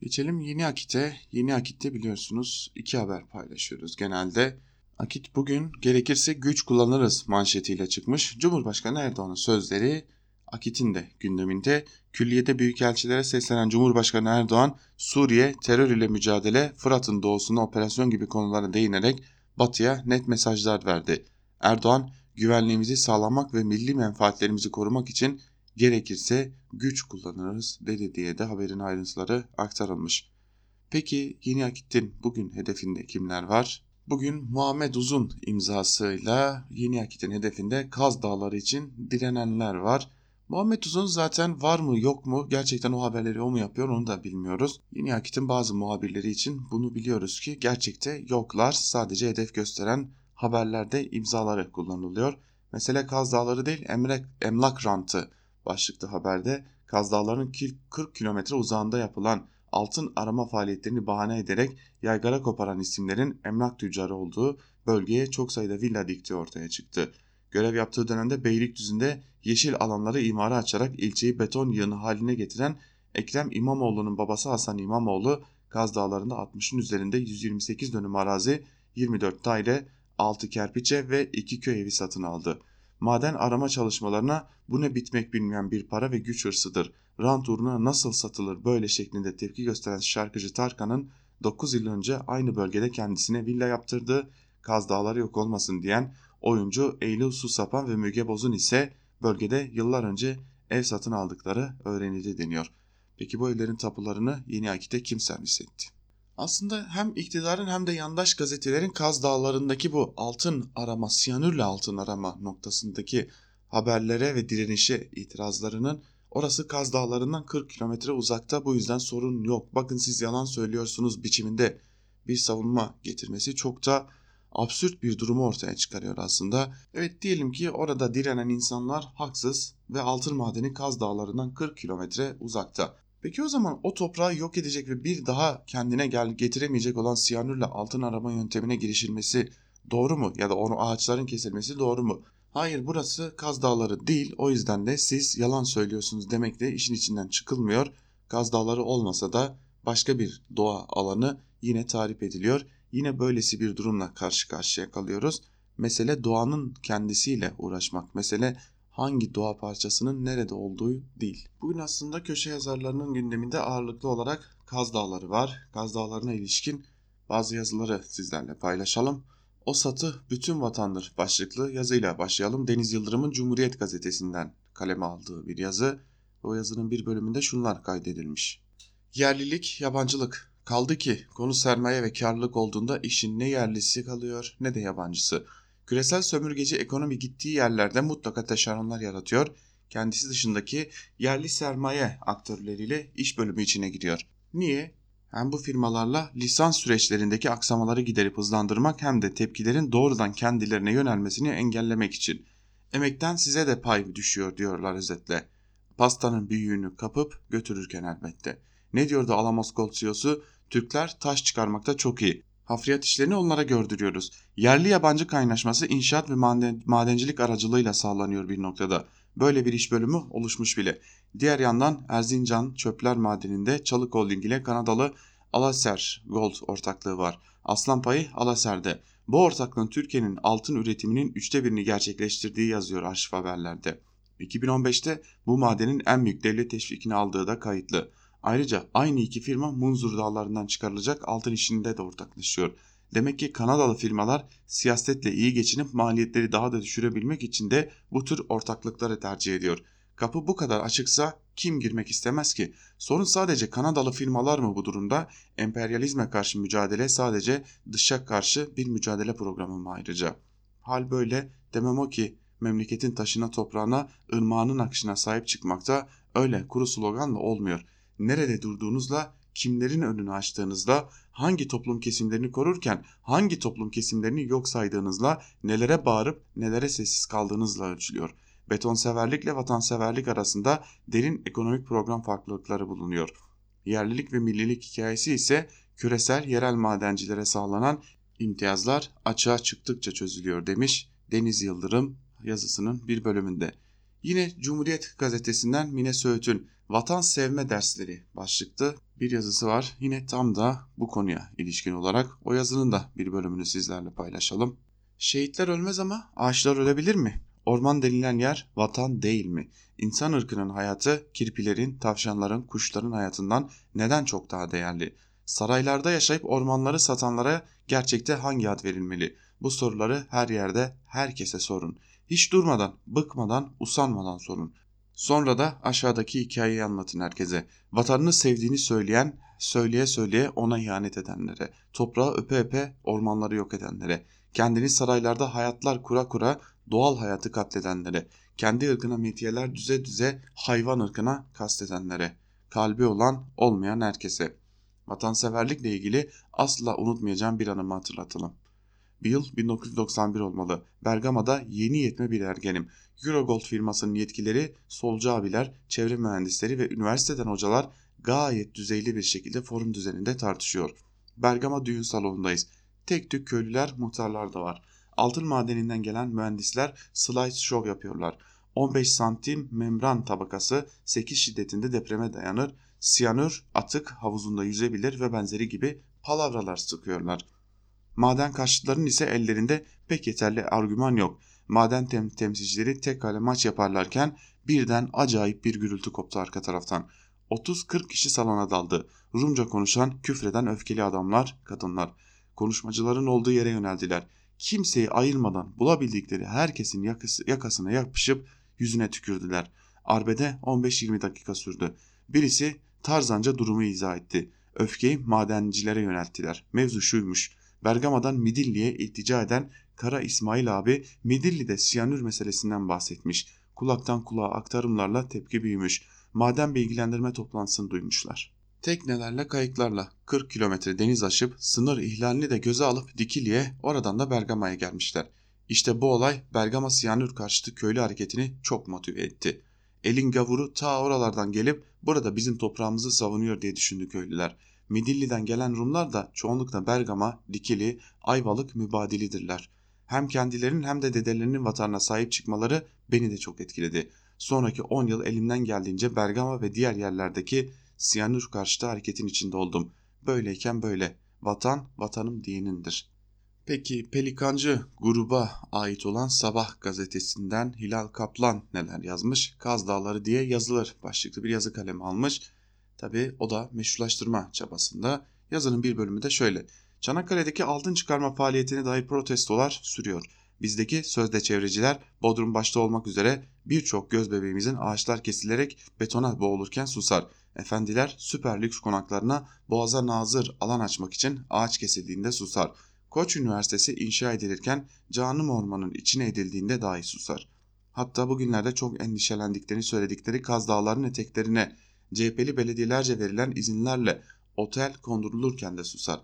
Geçelim Yeni Akit'e. Yeni Akit'te biliyorsunuz iki haber paylaşıyoruz genelde. Akit bugün gerekirse güç kullanırız manşetiyle çıkmış. Cumhurbaşkanı Erdoğan'ın sözleri Akit'in de gündeminde. Külliyede büyükelçilere seslenen Cumhurbaşkanı Erdoğan, Suriye, terör ile mücadele, Fırat'ın doğusuna operasyon gibi konulara değinerek Batı'ya net mesajlar verdi. Erdoğan, güvenliğimizi sağlamak ve milli menfaatlerimizi korumak için gerekirse güç kullanırız dedi diye de haberin ayrıntıları aktarılmış. Peki Yeni Akit'in bugün hedefinde kimler var? Bugün Muhammed Uzun imzasıyla Yeni Akit'in hedefinde Kaz Dağları için direnenler var. Muhammed Uzun zaten var mı yok mu gerçekten o haberleri o mu yapıyor onu da bilmiyoruz. Yeni Akit'in bazı muhabirleri için bunu biliyoruz ki gerçekte yoklar sadece hedef gösteren haberlerde imzaları kullanılıyor. Mesele Kaz Dağları değil emlak, emlak rantı başlıklı haberde Kaz Dağları'nın 40 kilometre uzağında yapılan altın arama faaliyetlerini bahane ederek yaygara koparan isimlerin emlak tüccarı olduğu bölgeye çok sayıda villa diktiği ortaya çıktı. Görev yaptığı dönemde Beylikdüzü'nde yeşil alanları imara açarak ilçeyi beton yığını haline getiren Ekrem İmamoğlu'nun babası Hasan İmamoğlu Kaz Dağları'nda 60'ın üzerinde 128 dönüm arazi, 24 daire, 6 kerpiçe ve 2 köy evi satın aldı. Maden arama çalışmalarına bu ne bitmek bilmeyen bir para ve güç hırsıdır. Rant uğruna nasıl satılır böyle şeklinde tepki gösteren şarkıcı Tarkan'ın 9 yıl önce aynı bölgede kendisine villa yaptırdığı, Kaz Dağları yok olmasın diyen oyuncu Eylül Susapan ve Müge Boz'un ise bölgede yıllar önce ev satın aldıkları öğrenildi deniyor. Peki bu evlerin tapularını Yeni Akit'e kim servis etti? Aslında hem iktidarın hem de yandaş gazetelerin Kaz Dağları'ndaki bu altın arama, siyanürle altın arama noktasındaki haberlere ve direnişe itirazlarının orası Kaz Dağları'ndan 40 kilometre uzakta bu yüzden sorun yok. Bakın siz yalan söylüyorsunuz biçiminde bir savunma getirmesi çok da absürt bir durumu ortaya çıkarıyor aslında. Evet diyelim ki orada direnen insanlar haksız ve altın madeni Kaz Dağları'ndan 40 kilometre uzakta. Peki o zaman o toprağı yok edecek ve bir daha kendine gel getiremeyecek olan siyanürle altın arama yöntemine girişilmesi doğru mu? Ya da onu ağaçların kesilmesi doğru mu? Hayır burası Kaz Dağları değil o yüzden de siz yalan söylüyorsunuz demek de işin içinden çıkılmıyor. Kaz Dağları olmasa da başka bir doğa alanı yine tarif ediliyor. Yine böylesi bir durumla karşı karşıya kalıyoruz. Mesele doğanın kendisiyle uğraşmak. Mesele hangi doğa parçasının nerede olduğu değil. Bugün aslında köşe yazarlarının gündeminde ağırlıklı olarak Kaz Dağları var. Kaz Dağları'na ilişkin bazı yazıları sizlerle paylaşalım. O satı bütün vatandır başlıklı yazıyla başlayalım. Deniz Yıldırım'ın Cumhuriyet gazetesinden kaleme aldığı bir yazı. O yazının bir bölümünde şunlar kaydedilmiş. Yerlilik, yabancılık. Kaldı ki konu sermaye ve karlılık olduğunda işin ne yerlisi kalıyor ne de yabancısı. Küresel sömürgeci ekonomi gittiği yerlerde mutlaka taşeronlar yaratıyor. Kendisi dışındaki yerli sermaye aktörleriyle iş bölümü içine giriyor. Niye? Hem bu firmalarla lisans süreçlerindeki aksamaları giderip hızlandırmak hem de tepkilerin doğrudan kendilerine yönelmesini engellemek için. Emekten size de pay düşüyor diyorlar özetle. Pastanın büyüğünü kapıp götürürken elbette. Ne diyordu Alamos Gold CEO'su? Türkler taş çıkarmakta çok iyi. Hafriyat işlerini onlara gördürüyoruz. Yerli yabancı kaynaşması inşaat ve maden, madencilik aracılığıyla sağlanıyor bir noktada. Böyle bir iş bölümü oluşmuş bile. Diğer yandan Erzincan Çöpler Madeni'nde Çalık Holding ile Kanadalı Alaser Gold ortaklığı var. Aslan payı Alaser'de. Bu ortaklığın Türkiye'nin altın üretiminin üçte birini gerçekleştirdiği yazıyor arşiv haberlerde. 2015'te bu madenin en büyük devlet teşvikini aldığı da kayıtlı. Ayrıca aynı iki firma Munzur dağlarından çıkarılacak altın işinde de ortaklaşıyor. Demek ki Kanadalı firmalar siyasetle iyi geçinip maliyetleri daha da düşürebilmek için de bu tür ortaklıkları tercih ediyor. Kapı bu kadar açıksa kim girmek istemez ki? Sorun sadece Kanadalı firmalar mı bu durumda? Emperyalizme karşı mücadele sadece dışa karşı bir mücadele programı mı ayrıca? Hal böyle demem o ki memleketin taşına toprağına ırmağının akışına sahip çıkmakta öyle kuru sloganla olmuyor. Nerede durduğunuzla kimlerin önünü açtığınızla, hangi toplum kesimlerini korurken hangi toplum kesimlerini yok saydığınızla, nelere bağırıp nelere sessiz kaldığınızla ölçülüyor. Betonseverlikle vatanseverlik arasında derin ekonomik program farklılıkları bulunuyor. Yerlilik ve millilik hikayesi ise küresel yerel madencilere sağlanan imtiyazlar açığa çıktıkça çözülüyor demiş Deniz Yıldırım yazısının bir bölümünde. Yine Cumhuriyet gazetesinden Mine Söğüt'ün Vatan Sevme Dersleri başlıklı bir yazısı var. Yine tam da bu konuya ilişkin olarak o yazının da bir bölümünü sizlerle paylaşalım. Şehitler ölmez ama ağaçlar ölebilir mi? Orman denilen yer vatan değil mi? İnsan ırkının hayatı kirpilerin, tavşanların, kuşların hayatından neden çok daha değerli? Saraylarda yaşayıp ormanları satanlara gerçekte hangi ad verilmeli? Bu soruları her yerde herkese sorun. Hiç durmadan, bıkmadan, usanmadan sorun. Sonra da aşağıdaki hikayeyi anlatın herkese. Vatanını sevdiğini söyleyen, söyleye söyleye ona ihanet edenlere, toprağı öpe öpe ormanları yok edenlere, kendini saraylarda hayatlar kura kura doğal hayatı katledenlere, kendi ırkına metiyeler düze düze hayvan ırkına kastedenlere, kalbi olan olmayan herkese. Vatanseverlikle ilgili asla unutmayacağım bir anımı hatırlatalım. Bir yıl 1991 olmalı. Bergama'da yeni yetme bir ergenim. Eurogold firmasının yetkileri, solcu abiler, çevre mühendisleri ve üniversiteden hocalar gayet düzeyli bir şekilde forum düzeninde tartışıyor. Bergama düğün salonundayız. Tek tük köylüler, muhtarlar da var. Altın madeninden gelen mühendisler slide show yapıyorlar. 15 santim membran tabakası 8 şiddetinde depreme dayanır. Siyanür atık havuzunda yüzebilir ve benzeri gibi palavralar sıkıyorlar. Maden karşıtlarının ise ellerinde pek yeterli argüman yok. Maden tem temsilcileri tek kale maç yaparlarken birden acayip bir gürültü koptu arka taraftan. 30-40 kişi salona daldı. Rumca konuşan, küfreden öfkeli adamlar, kadınlar. Konuşmacıların olduğu yere yöneldiler. Kimseyi ayırmadan bulabildikleri herkesin yakası, yakasına yapışıp yüzüne tükürdüler. Arbede 15-20 dakika sürdü. Birisi tarzanca durumu izah etti. Öfkeyi madencilere yönelttiler. Mevzu şuymuş. Bergama'dan Midilli'ye iltica eden Kara İsmail abi Midilli'de siyanür meselesinden bahsetmiş. Kulaktan kulağa aktarımlarla tepki büyümüş. Maden bilgilendirme toplantısını duymuşlar. Teknelerle kayıklarla 40 kilometre deniz aşıp sınır ihlalini de göze alıp Dikili'ye oradan da Bergama'ya gelmişler. İşte bu olay Bergama Siyanür karşıtı köylü hareketini çok motive etti. Elin gavuru ta oralardan gelip burada bizim toprağımızı savunuyor diye düşündü köylüler. Midilli'den gelen Rumlar da çoğunlukla Bergama, Dikili, Ayvalık mübadilidirler. Hem kendilerinin hem de dedelerinin vatanına sahip çıkmaları beni de çok etkiledi. Sonraki 10 yıl elimden geldiğince Bergama ve diğer yerlerdeki Siyanür karşıtı hareketin içinde oldum. Böyleyken böyle. Vatan, vatanım diyenindir. Peki Pelikancı gruba ait olan Sabah gazetesinden Hilal Kaplan neler yazmış? Kaz Dağları diye yazılır başlıklı bir yazı kalemi almış. Tabi o da meşrulaştırma çabasında. Yazının bir bölümü de şöyle. Çanakkale'deki altın çıkarma faaliyetine dair protestolar sürüyor. Bizdeki sözde çevreciler Bodrum başta olmak üzere birçok göz bebeğimizin ağaçlar kesilerek betona boğulurken susar. Efendiler süper lüks konaklarına boğaza nazır alan açmak için ağaç kesildiğinde susar. Koç Üniversitesi inşa edilirken canım ormanın içine edildiğinde dahi susar. Hatta bugünlerde çok endişelendiklerini söyledikleri Kaz Dağları'nın eteklerine CHP'li belediyelerce verilen izinlerle otel kondurulurken de susar.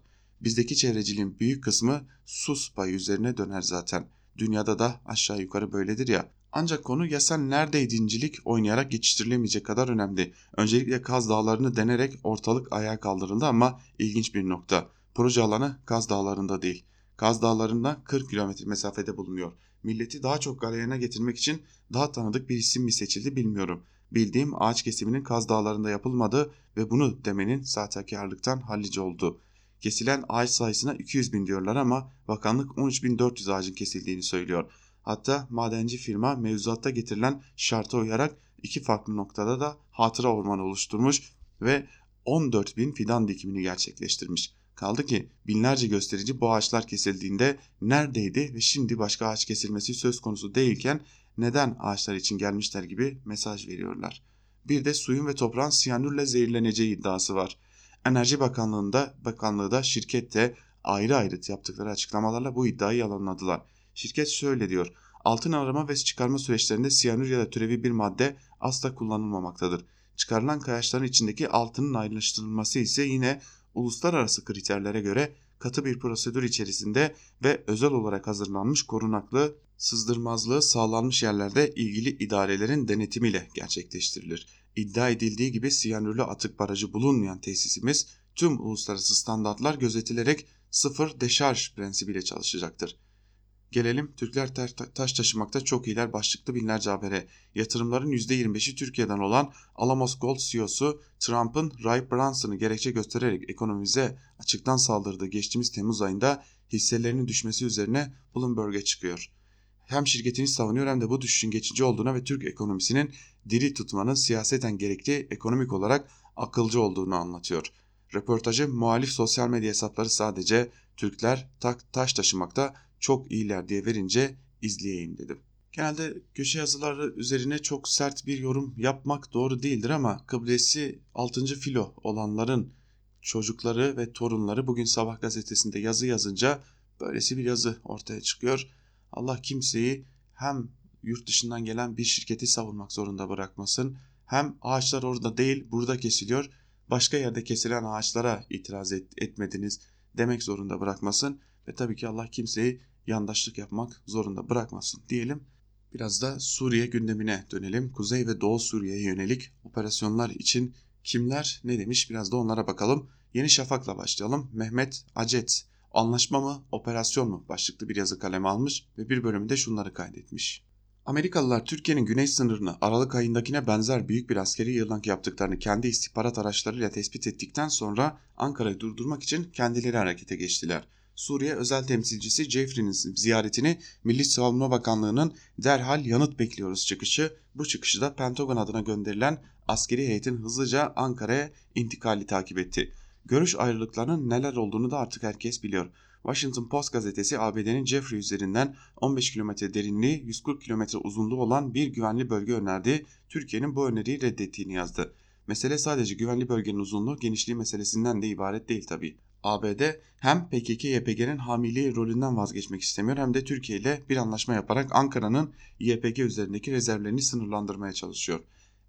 Bizdeki çevreciliğin büyük kısmı sus payı üzerine döner zaten. Dünyada da aşağı yukarı böyledir ya. Ancak konu yasal neredeydincilik oynayarak geçiştirilemeyecek kadar önemli. Öncelikle Kaz Dağları'nı denerek ortalık ayağa kaldırıldı ama ilginç bir nokta. Proje alanı Kaz Dağları'nda değil. Kaz Dağları'nda 40 kilometre mesafede bulunuyor. Milleti daha çok galeyana getirmek için daha tanıdık bir isim mi seçildi bilmiyorum. Bildiğim ağaç kesiminin Kaz Dağları'nda yapılmadı ve bunu demenin sahtekarlıktan hallice oldu. Kesilen ağaç sayısına 200 bin diyorlar ama bakanlık 13.400 ağacın kesildiğini söylüyor. Hatta madenci firma mevzuatta getirilen şarta uyarak iki farklı noktada da hatıra ormanı oluşturmuş ve 14 bin fidan dikimini gerçekleştirmiş. Kaldı ki binlerce gösterici bu ağaçlar kesildiğinde neredeydi ve şimdi başka ağaç kesilmesi söz konusu değilken neden ağaçlar için gelmişler gibi mesaj veriyorlar. Bir de suyun ve toprağın siyanürle zehirleneceği iddiası var. Enerji Bakanlığı'nda bakanlığı da şirkette ayrı ayrı yaptıkları açıklamalarla bu iddiayı yalanladılar. Şirket şöyle diyor. Altın arama ve çıkarma süreçlerinde siyanür ya da türevi bir madde asla kullanılmamaktadır. Çıkarılan kayaçların içindeki altının ayrıştırılması ise yine uluslararası kriterlere göre katı bir prosedür içerisinde ve özel olarak hazırlanmış korunaklı sızdırmazlığı sağlanmış yerlerde ilgili idarelerin denetimiyle gerçekleştirilir. İddia edildiği gibi siyanürlü atık barajı bulunmayan tesisimiz tüm uluslararası standartlar gözetilerek sıfır deşarj prensibiyle çalışacaktır. Gelelim Türkler taş taşımakta çok iyiler başlıklı binlerce habere. Yatırımların %25'i Türkiye'den olan Alamos Gold CEO'su Trump'ın Ray Branson'ı gerekçe göstererek ekonomimize açıktan saldırdığı geçtiğimiz Temmuz ayında hisselerinin düşmesi üzerine Bloomberg'e çıkıyor. Hem şirketini savunuyor hem de bu düşüşün geçici olduğuna ve Türk ekonomisinin diri tutmanın siyaseten gerekli ekonomik olarak akılcı olduğunu anlatıyor. Röportajı muhalif sosyal medya hesapları sadece Türkler taş taşımakta çok iyiler diye verince izleyeyim dedim. Genelde köşe yazıları üzerine çok sert bir yorum yapmak doğru değildir ama kıblesi 6. filo olanların çocukları ve torunları bugün Sabah gazetesinde yazı yazınca böylesi bir yazı ortaya çıkıyor. Allah kimseyi hem yurt dışından gelen bir şirketi savunmak zorunda bırakmasın hem ağaçlar orada değil burada kesiliyor başka yerde kesilen ağaçlara itiraz et, etmediniz demek zorunda bırakmasın ve tabii ki Allah kimseyi yandaşlık yapmak zorunda bırakmasın diyelim. Biraz da Suriye gündemine dönelim. Kuzey ve Doğu Suriye'ye yönelik operasyonlar için kimler ne demiş biraz da onlara bakalım. Yeni Şafak'la başlayalım. Mehmet Acet anlaşma mı operasyon mu başlıklı bir yazı kaleme almış ve bir bölümünde şunları kaydetmiş. Amerikalılar Türkiye'nin güney sınırını Aralık ayındakine benzer büyük bir askeri yığınak yaptıklarını kendi istihbarat araçlarıyla tespit ettikten sonra Ankara'yı durdurmak için kendileri harekete geçtiler. Suriye özel temsilcisi Jeffrey'nin ziyaretini Milli Savunma Bakanlığı'nın derhal yanıt bekliyoruz çıkışı. Bu çıkışı da Pentagon adına gönderilen askeri heyetin hızlıca Ankara'ya intikali takip etti. Görüş ayrılıklarının neler olduğunu da artık herkes biliyor. Washington Post gazetesi ABD'nin Jeffrey üzerinden 15 kilometre derinliği 140 kilometre uzunluğu olan bir güvenli bölge önerdi. Türkiye'nin bu öneriyi reddettiğini yazdı. Mesele sadece güvenli bölgenin uzunluğu genişliği meselesinden de ibaret değil tabii. ABD hem PKK-YPG'nin hamiliği rolünden vazgeçmek istemiyor hem de Türkiye ile bir anlaşma yaparak Ankara'nın YPG üzerindeki rezervlerini sınırlandırmaya çalışıyor.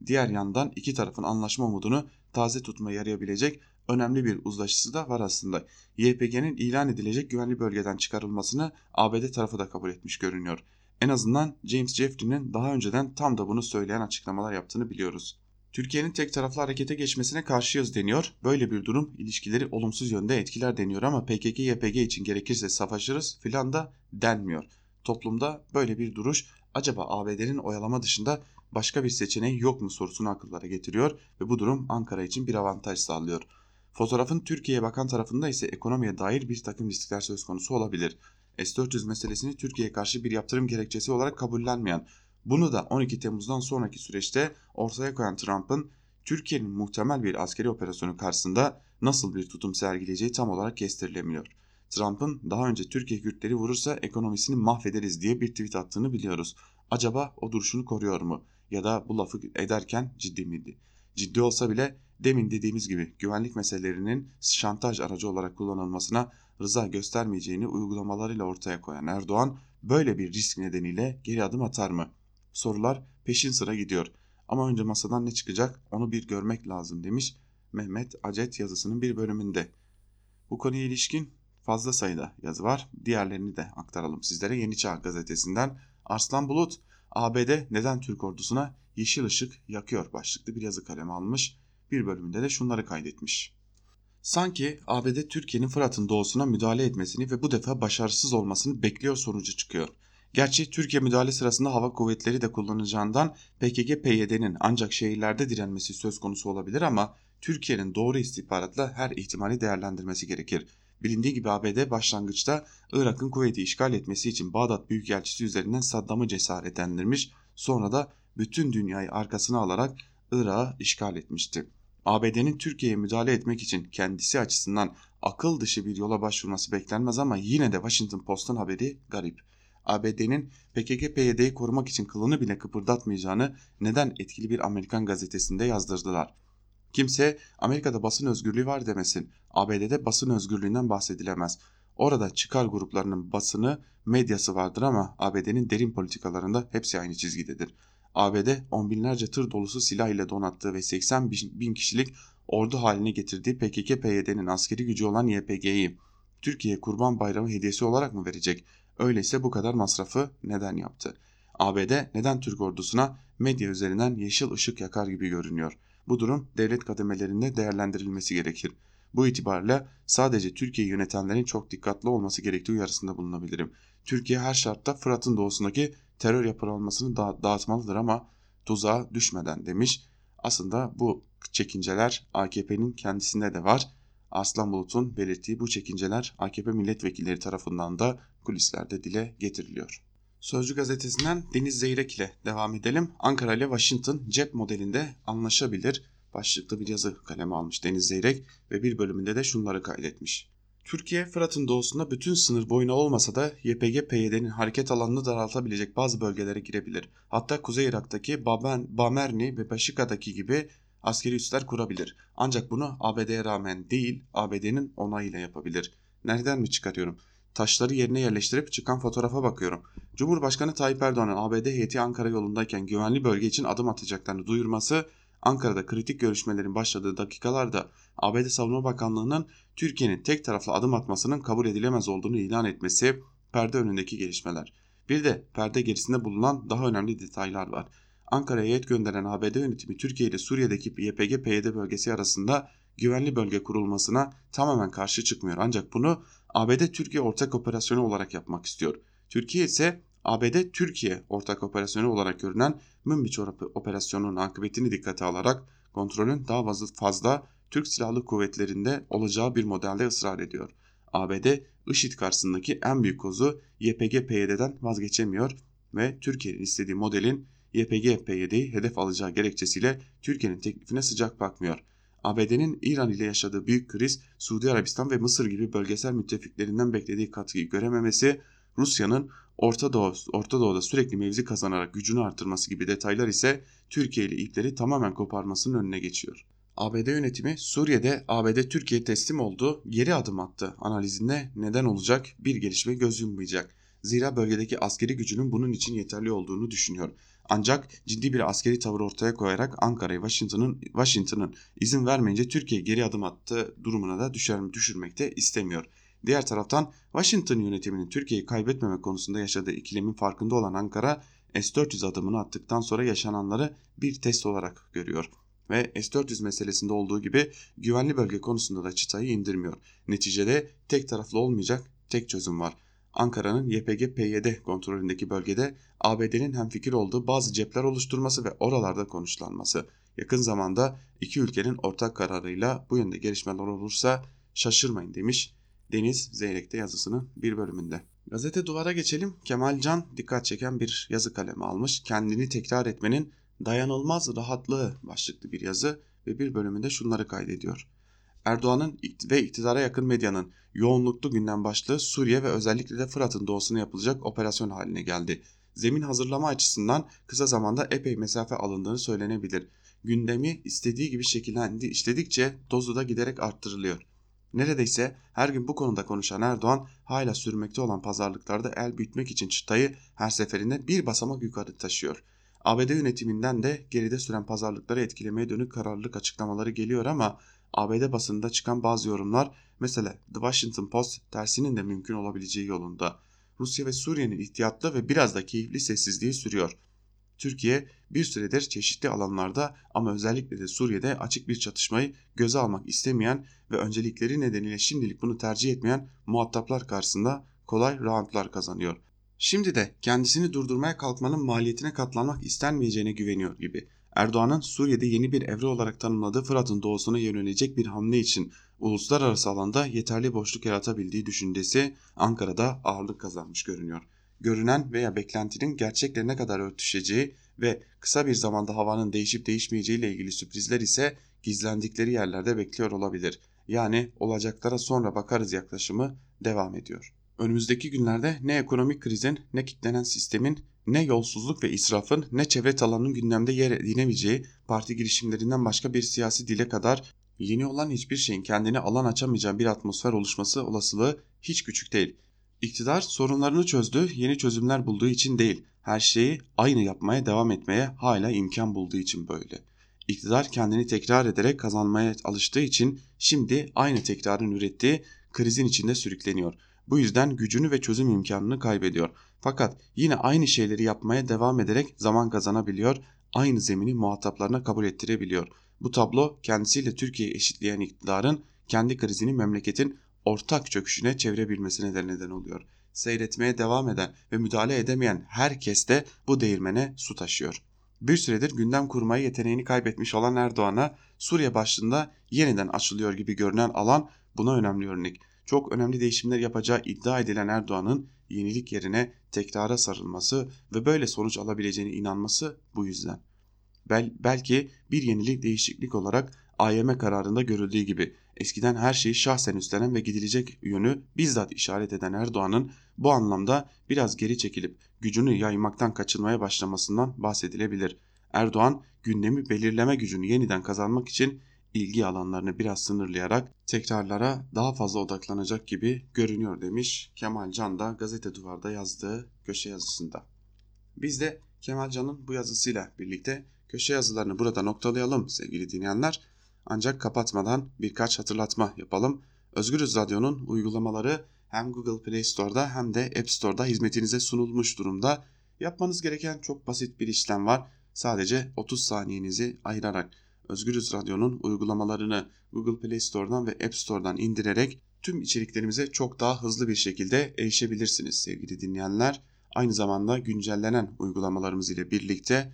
Diğer yandan iki tarafın anlaşma umudunu taze tutmaya yarayabilecek önemli bir uzlaşısı da var aslında. YPG'nin ilan edilecek güvenli bölgeden çıkarılmasını ABD tarafı da kabul etmiş görünüyor. En azından James Jeffrey'nin daha önceden tam da bunu söyleyen açıklamalar yaptığını biliyoruz. Türkiye'nin tek taraflı harekete geçmesine karşıyız deniyor. Böyle bir durum ilişkileri olumsuz yönde etkiler deniyor ama PKK-YPG için gerekirse savaşırız filan da denmiyor. Toplumda böyle bir duruş acaba ABD'nin oyalama dışında başka bir seçeneği yok mu sorusunu akıllara getiriyor ve bu durum Ankara için bir avantaj sağlıyor. Fotoğrafın Türkiye'ye bakan tarafında ise ekonomiye dair bir takım riskler söz konusu olabilir. S-400 meselesini Türkiye'ye karşı bir yaptırım gerekçesi olarak kabullenmeyen bunu da 12 Temmuz'dan sonraki süreçte ortaya koyan Trump'ın Türkiye'nin muhtemel bir askeri operasyonu karşısında nasıl bir tutum sergileyeceği tam olarak kestirilemiyor. Trump'ın daha önce Türkiye Kürtleri vurursa ekonomisini mahvederiz diye bir tweet attığını biliyoruz. Acaba o duruşunu koruyor mu? Ya da bu lafı ederken ciddi miydi? Ciddi olsa bile demin dediğimiz gibi güvenlik meselelerinin şantaj aracı olarak kullanılmasına rıza göstermeyeceğini uygulamalarıyla ortaya koyan Erdoğan böyle bir risk nedeniyle geri adım atar mı? Sorular peşin sıra gidiyor. Ama önce masadan ne çıkacak onu bir görmek lazım demiş Mehmet Acet yazısının bir bölümünde. Bu konuya ilişkin fazla sayıda yazı var. Diğerlerini de aktaralım sizlere. Yeni Çağ gazetesinden Arslan Bulut ABD neden Türk ordusuna yeşil ışık yakıyor başlıklı bir yazı kalemi almış. Bir bölümünde de şunları kaydetmiş. Sanki ABD Türkiye'nin Fırat'ın doğusuna müdahale etmesini ve bu defa başarısız olmasını bekliyor sonucu çıkıyor. Gerçi Türkiye müdahale sırasında hava kuvvetleri de kullanacağından PKK-PYD'nin ancak şehirlerde direnmesi söz konusu olabilir ama Türkiye'nin doğru istihbaratla her ihtimali değerlendirmesi gerekir. Bilindiği gibi ABD başlangıçta Irak'ın kuvveti işgal etmesi için Bağdat Büyükelçisi üzerinden Saddam'ı cesaretlendirmiş, sonra da bütün dünyayı arkasına alarak Irak'ı işgal etmişti. ABD'nin Türkiye'ye müdahale etmek için kendisi açısından akıl dışı bir yola başvurması beklenmez ama yine de Washington Post'un haberi garip. ABD'nin PKK-PYD'yi korumak için kılını bile kıpırdatmayacağını neden etkili bir Amerikan gazetesinde yazdırdılar. Kimse Amerika'da basın özgürlüğü var demesin. ABD'de basın özgürlüğünden bahsedilemez. Orada çıkar gruplarının basını, medyası vardır ama ABD'nin derin politikalarında hepsi aynı çizgidedir. ABD on binlerce tır dolusu silah ile donattığı ve 80 bin kişilik ordu haline getirdiği PKK-PYD'nin askeri gücü olan YPG'yi Türkiye Kurban Bayramı hediyesi olarak mı verecek? Öyleyse bu kadar masrafı neden yaptı? ABD neden Türk ordusuna medya üzerinden yeşil ışık yakar gibi görünüyor? Bu durum devlet kademelerinde değerlendirilmesi gerekir. Bu itibarla sadece Türkiye yönetenlerin çok dikkatli olması gerektiği uyarısında bulunabilirim. Türkiye her şartta Fırat'ın doğusundaki terör yapılanmasını da dağıtmalıdır ama tuzağa düşmeden demiş. Aslında bu çekinceler AKP'nin kendisinde de var. Aslan Bulut'un belirttiği bu çekinceler AKP milletvekilleri tarafından da kulislerde dile getiriliyor. Sözcü gazetesinden Deniz Zeyrek ile devam edelim. Ankara ile Washington cep modelinde anlaşabilir başlıklı bir yazı kaleme almış Deniz Zeyrek ve bir bölümünde de şunları kaydetmiş. Türkiye, Fırat'ın doğusunda bütün sınır boyuna olmasa da YPG-PYD'nin hareket alanını daraltabilecek bazı bölgelere girebilir. Hatta Kuzey Irak'taki Baben, Bamerni ve Başika'daki gibi askeri üsler kurabilir. Ancak bunu ABD'ye rağmen değil, ABD'nin onayıyla yapabilir. Nereden mi çıkarıyorum? Taşları yerine yerleştirip çıkan fotoğrafa bakıyorum. Cumhurbaşkanı Tayyip Erdoğan'ın ABD heyeti Ankara yolundayken güvenli bölge için adım atacaklarını duyurması Ankara'da kritik görüşmelerin başladığı dakikalarda ABD Savunma Bakanlığı'nın Türkiye'nin tek taraflı adım atmasının kabul edilemez olduğunu ilan etmesi perde önündeki gelişmeler. Bir de perde gerisinde bulunan daha önemli detaylar var. Ankara'ya heyet gönderen ABD yönetimi Türkiye ile Suriye'deki YPG-PYD bölgesi arasında güvenli bölge kurulmasına tamamen karşı çıkmıyor. Ancak bunu ABD Türkiye ortak operasyonu olarak yapmak istiyor. Türkiye ise ABD Türkiye ortak operasyonu olarak görünen Münbiç operasyonunun akıbetini dikkate alarak kontrolün daha fazla Türk Silahlı Kuvvetleri'nde olacağı bir modelde ısrar ediyor. ABD IŞİD karşısındaki en büyük kozu YPG-PYD'den vazgeçemiyor ve Türkiye'nin istediği modelin YPG-PYD'yi hedef alacağı gerekçesiyle Türkiye'nin teklifine sıcak bakmıyor. ABD'nin İran ile yaşadığı büyük kriz, Suudi Arabistan ve Mısır gibi bölgesel müttefiklerinden beklediği katkıyı görememesi, Rusya'nın Orta, Doğu, Orta Doğu'da sürekli mevzi kazanarak gücünü artırması gibi detaylar ise Türkiye ile ipleri tamamen koparmasının önüne geçiyor. ABD yönetimi Suriye'de ABD Türkiye teslim oldu, geri adım attı analizinde neden olacak bir gelişme göz yummayacak. Zira bölgedeki askeri gücünün bunun için yeterli olduğunu düşünüyor. Ancak ciddi bir askeri tavır ortaya koyarak Ankara'yı Washington'ın Washington'ın izin vermeyince Türkiye geri adım attı durumuna da düşer, düşürmek istemiyor. Diğer taraftan Washington yönetiminin Türkiye'yi kaybetmeme konusunda yaşadığı ikilemin farkında olan Ankara S-400 adımını attıktan sonra yaşananları bir test olarak görüyor ve S-400 meselesinde olduğu gibi güvenli bölge konusunda da çıtayı indirmiyor. Neticede tek taraflı olmayacak tek çözüm var. Ankara'nın YPG-PYD kontrolündeki bölgede ABD'nin hemfikir olduğu bazı cepler oluşturması ve oralarda konuşlanması. Yakın zamanda iki ülkenin ortak kararıyla bu yönde gelişmeler olursa şaşırmayın demiş Deniz Zeyrek'te yazısının bir bölümünde. Gazete duvara geçelim. Kemal Can dikkat çeken bir yazı kalemi almış. Kendini tekrar etmenin dayanılmaz rahatlığı başlıklı bir yazı ve bir bölümünde şunları kaydediyor. Erdoğan'ın ve iktidara yakın medyanın yoğunluklu gündem başlığı Suriye ve özellikle de Fırat'ın doğusuna yapılacak operasyon haline geldi. Zemin hazırlama açısından kısa zamanda epey mesafe alındığını söylenebilir. Gündemi istediği gibi şekillendi işledikçe dozu da giderek arttırılıyor. Neredeyse her gün bu konuda konuşan Erdoğan hala sürmekte olan pazarlıklarda el büyütmek için çıtayı her seferinde bir basamak yukarı taşıyor. ABD yönetiminden de geride süren pazarlıkları etkilemeye dönük kararlılık açıklamaları geliyor ama ABD basında çıkan bazı yorumlar mesela The Washington Post tersinin de mümkün olabileceği yolunda. Rusya ve Suriye'nin ihtiyatlı ve biraz da keyifli sessizliği sürüyor. Türkiye bir süredir çeşitli alanlarda ama özellikle de Suriye'de açık bir çatışmayı göze almak istemeyen ve öncelikleri nedeniyle şimdilik bunu tercih etmeyen muhataplar karşısında kolay roundlar kazanıyor. Şimdi de kendisini durdurmaya kalkmanın maliyetine katlanmak istenmeyeceğine güveniyor gibi. Erdoğan'ın Suriye'de yeni bir evre olarak tanımladığı Fırat'ın doğusuna yönelecek bir hamle için uluslararası alanda yeterli boşluk yaratabildiği düşüncesi Ankara'da ağırlık kazanmış görünüyor. Görünen veya beklentinin gerçekle ne kadar örtüşeceği ve kısa bir zamanda havanın değişip değişmeyeceği ile ilgili sürprizler ise gizlendikleri yerlerde bekliyor olabilir. Yani olacaklara sonra bakarız yaklaşımı devam ediyor. Önümüzdeki günlerde ne ekonomik krizin, ne kitlenen sistemin, ne yolsuzluk ve israfın, ne çevre talanının gündemde yer edinemeyeceği parti girişimlerinden başka bir siyasi dile kadar yeni olan hiçbir şeyin kendine alan açamayacağı bir atmosfer oluşması olasılığı hiç küçük değil. İktidar sorunlarını çözdü, yeni çözümler bulduğu için değil, her şeyi aynı yapmaya devam etmeye hala imkan bulduğu için böyle. İktidar kendini tekrar ederek kazanmaya alıştığı için şimdi aynı tekrarın ürettiği krizin içinde sürükleniyor. Bu yüzden gücünü ve çözüm imkanını kaybediyor. Fakat yine aynı şeyleri yapmaya devam ederek zaman kazanabiliyor, aynı zemini muhataplarına kabul ettirebiliyor. Bu tablo kendisiyle Türkiye'yi eşitleyen iktidarın kendi krizini memleketin ortak çöküşüne çevirebilmesine de neden oluyor. Seyretmeye devam eden ve müdahale edemeyen herkes de bu değirmene su taşıyor. Bir süredir gündem kurmayı yeteneğini kaybetmiş olan Erdoğan'a Suriye başlığında yeniden açılıyor gibi görünen alan buna önemli örnek. Çok önemli değişimler yapacağı iddia edilen Erdoğan'ın yenilik yerine tekrara sarılması ve böyle sonuç alabileceğine inanması bu yüzden. Bel belki bir yenilik değişiklik olarak AYM kararında görüldüğü gibi eskiden her şeyi şahsen üstlenen ve gidilecek yönü bizzat işaret eden Erdoğan'ın bu anlamda biraz geri çekilip gücünü yaymaktan kaçınmaya başlamasından bahsedilebilir. Erdoğan gündemi belirleme gücünü yeniden kazanmak için ilgi alanlarını biraz sınırlayarak tekrarlara daha fazla odaklanacak gibi görünüyor demiş Kemal Can da gazete duvarda yazdığı köşe yazısında. Biz de Kemal Can'ın bu yazısıyla birlikte köşe yazılarını burada noktalayalım sevgili dinleyenler. Ancak kapatmadan birkaç hatırlatma yapalım. Özgürüz Radyo'nun uygulamaları hem Google Play Store'da hem de App Store'da hizmetinize sunulmuş durumda. Yapmanız gereken çok basit bir işlem var. Sadece 30 saniyenizi ayırarak Özgürüz Radyo'nun uygulamalarını Google Play Store'dan ve App Store'dan indirerek tüm içeriklerimize çok daha hızlı bir şekilde erişebilirsiniz sevgili dinleyenler. Aynı zamanda güncellenen uygulamalarımız ile birlikte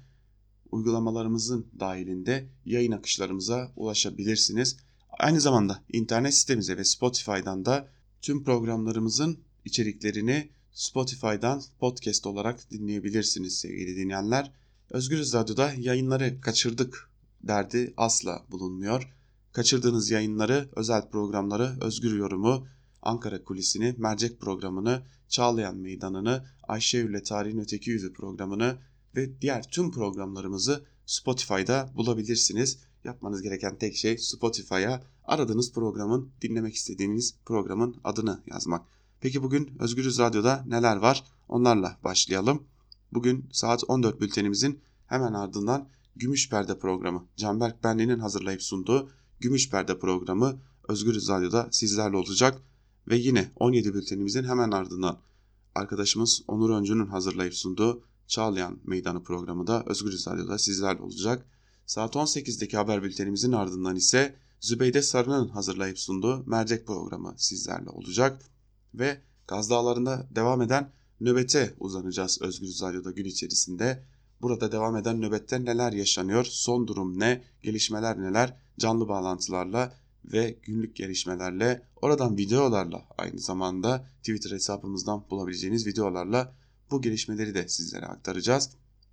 uygulamalarımızın dahilinde yayın akışlarımıza ulaşabilirsiniz. Aynı zamanda internet sitemize ve Spotify'dan da tüm programlarımızın içeriklerini Spotify'dan podcast olarak dinleyebilirsiniz sevgili dinleyenler. Özgürüz Radyo'da yayınları kaçırdık derdi asla bulunmuyor. Kaçırdığınız yayınları, özel programları, özgür yorumu, Ankara Kulisi'ni, Mercek programını, Çağlayan Meydanı'nı, Ayşe ile Tarihin Öteki Yüzü programını ve diğer tüm programlarımızı Spotify'da bulabilirsiniz. Yapmanız gereken tek şey Spotify'a aradığınız programın, dinlemek istediğiniz programın adını yazmak. Peki bugün Özgürüz Radyo'da neler var? Onlarla başlayalım. Bugün saat 14 bültenimizin hemen ardından Gümüş Perde programı Canberk Benli'nin hazırlayıp sunduğu Gümüş Perde programı Özgürüz Radyo'da sizlerle olacak. Ve yine 17 bültenimizin hemen ardından arkadaşımız Onur Öncü'nün hazırlayıp sunduğu Çağlayan Meydanı programı da Özgürüz Radyo'da sizlerle olacak. Saat 18'deki haber bültenimizin ardından ise Zübeyde Sarı'nın hazırlayıp sunduğu Mercek programı sizlerle olacak. Ve Gaz Dağları'nda devam eden nöbete uzanacağız Özgürüz Radyo'da gün içerisinde. Burada devam eden nöbette neler yaşanıyor, son durum ne, gelişmeler neler, canlı bağlantılarla ve günlük gelişmelerle, oradan videolarla aynı zamanda Twitter hesabımızdan bulabileceğiniz videolarla bu gelişmeleri de sizlere aktaracağız.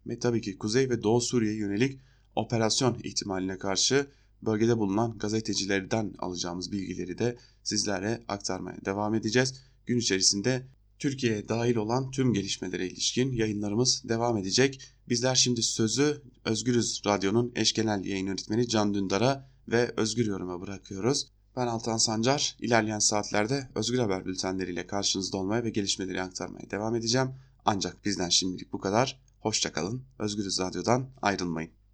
Ve tabii ki Kuzey ve Doğu Suriye'ye yönelik operasyon ihtimaline karşı bölgede bulunan gazetecilerden alacağımız bilgileri de sizlere aktarmaya devam edeceğiz. Gün içerisinde Türkiye'ye dahil olan tüm gelişmelere ilişkin yayınlarımız devam edecek. Bizler şimdi sözü Özgürüz Radyo'nun eş genel yayın yönetmeni Can Dündar'a ve Özgür Yorum'a bırakıyoruz. Ben Altan Sancar, ilerleyen saatlerde Özgür Haber bültenleriyle karşınızda olmaya ve gelişmeleri aktarmaya devam edeceğim. Ancak bizden şimdilik bu kadar. Hoşçakalın, Özgürüz Radyo'dan ayrılmayın.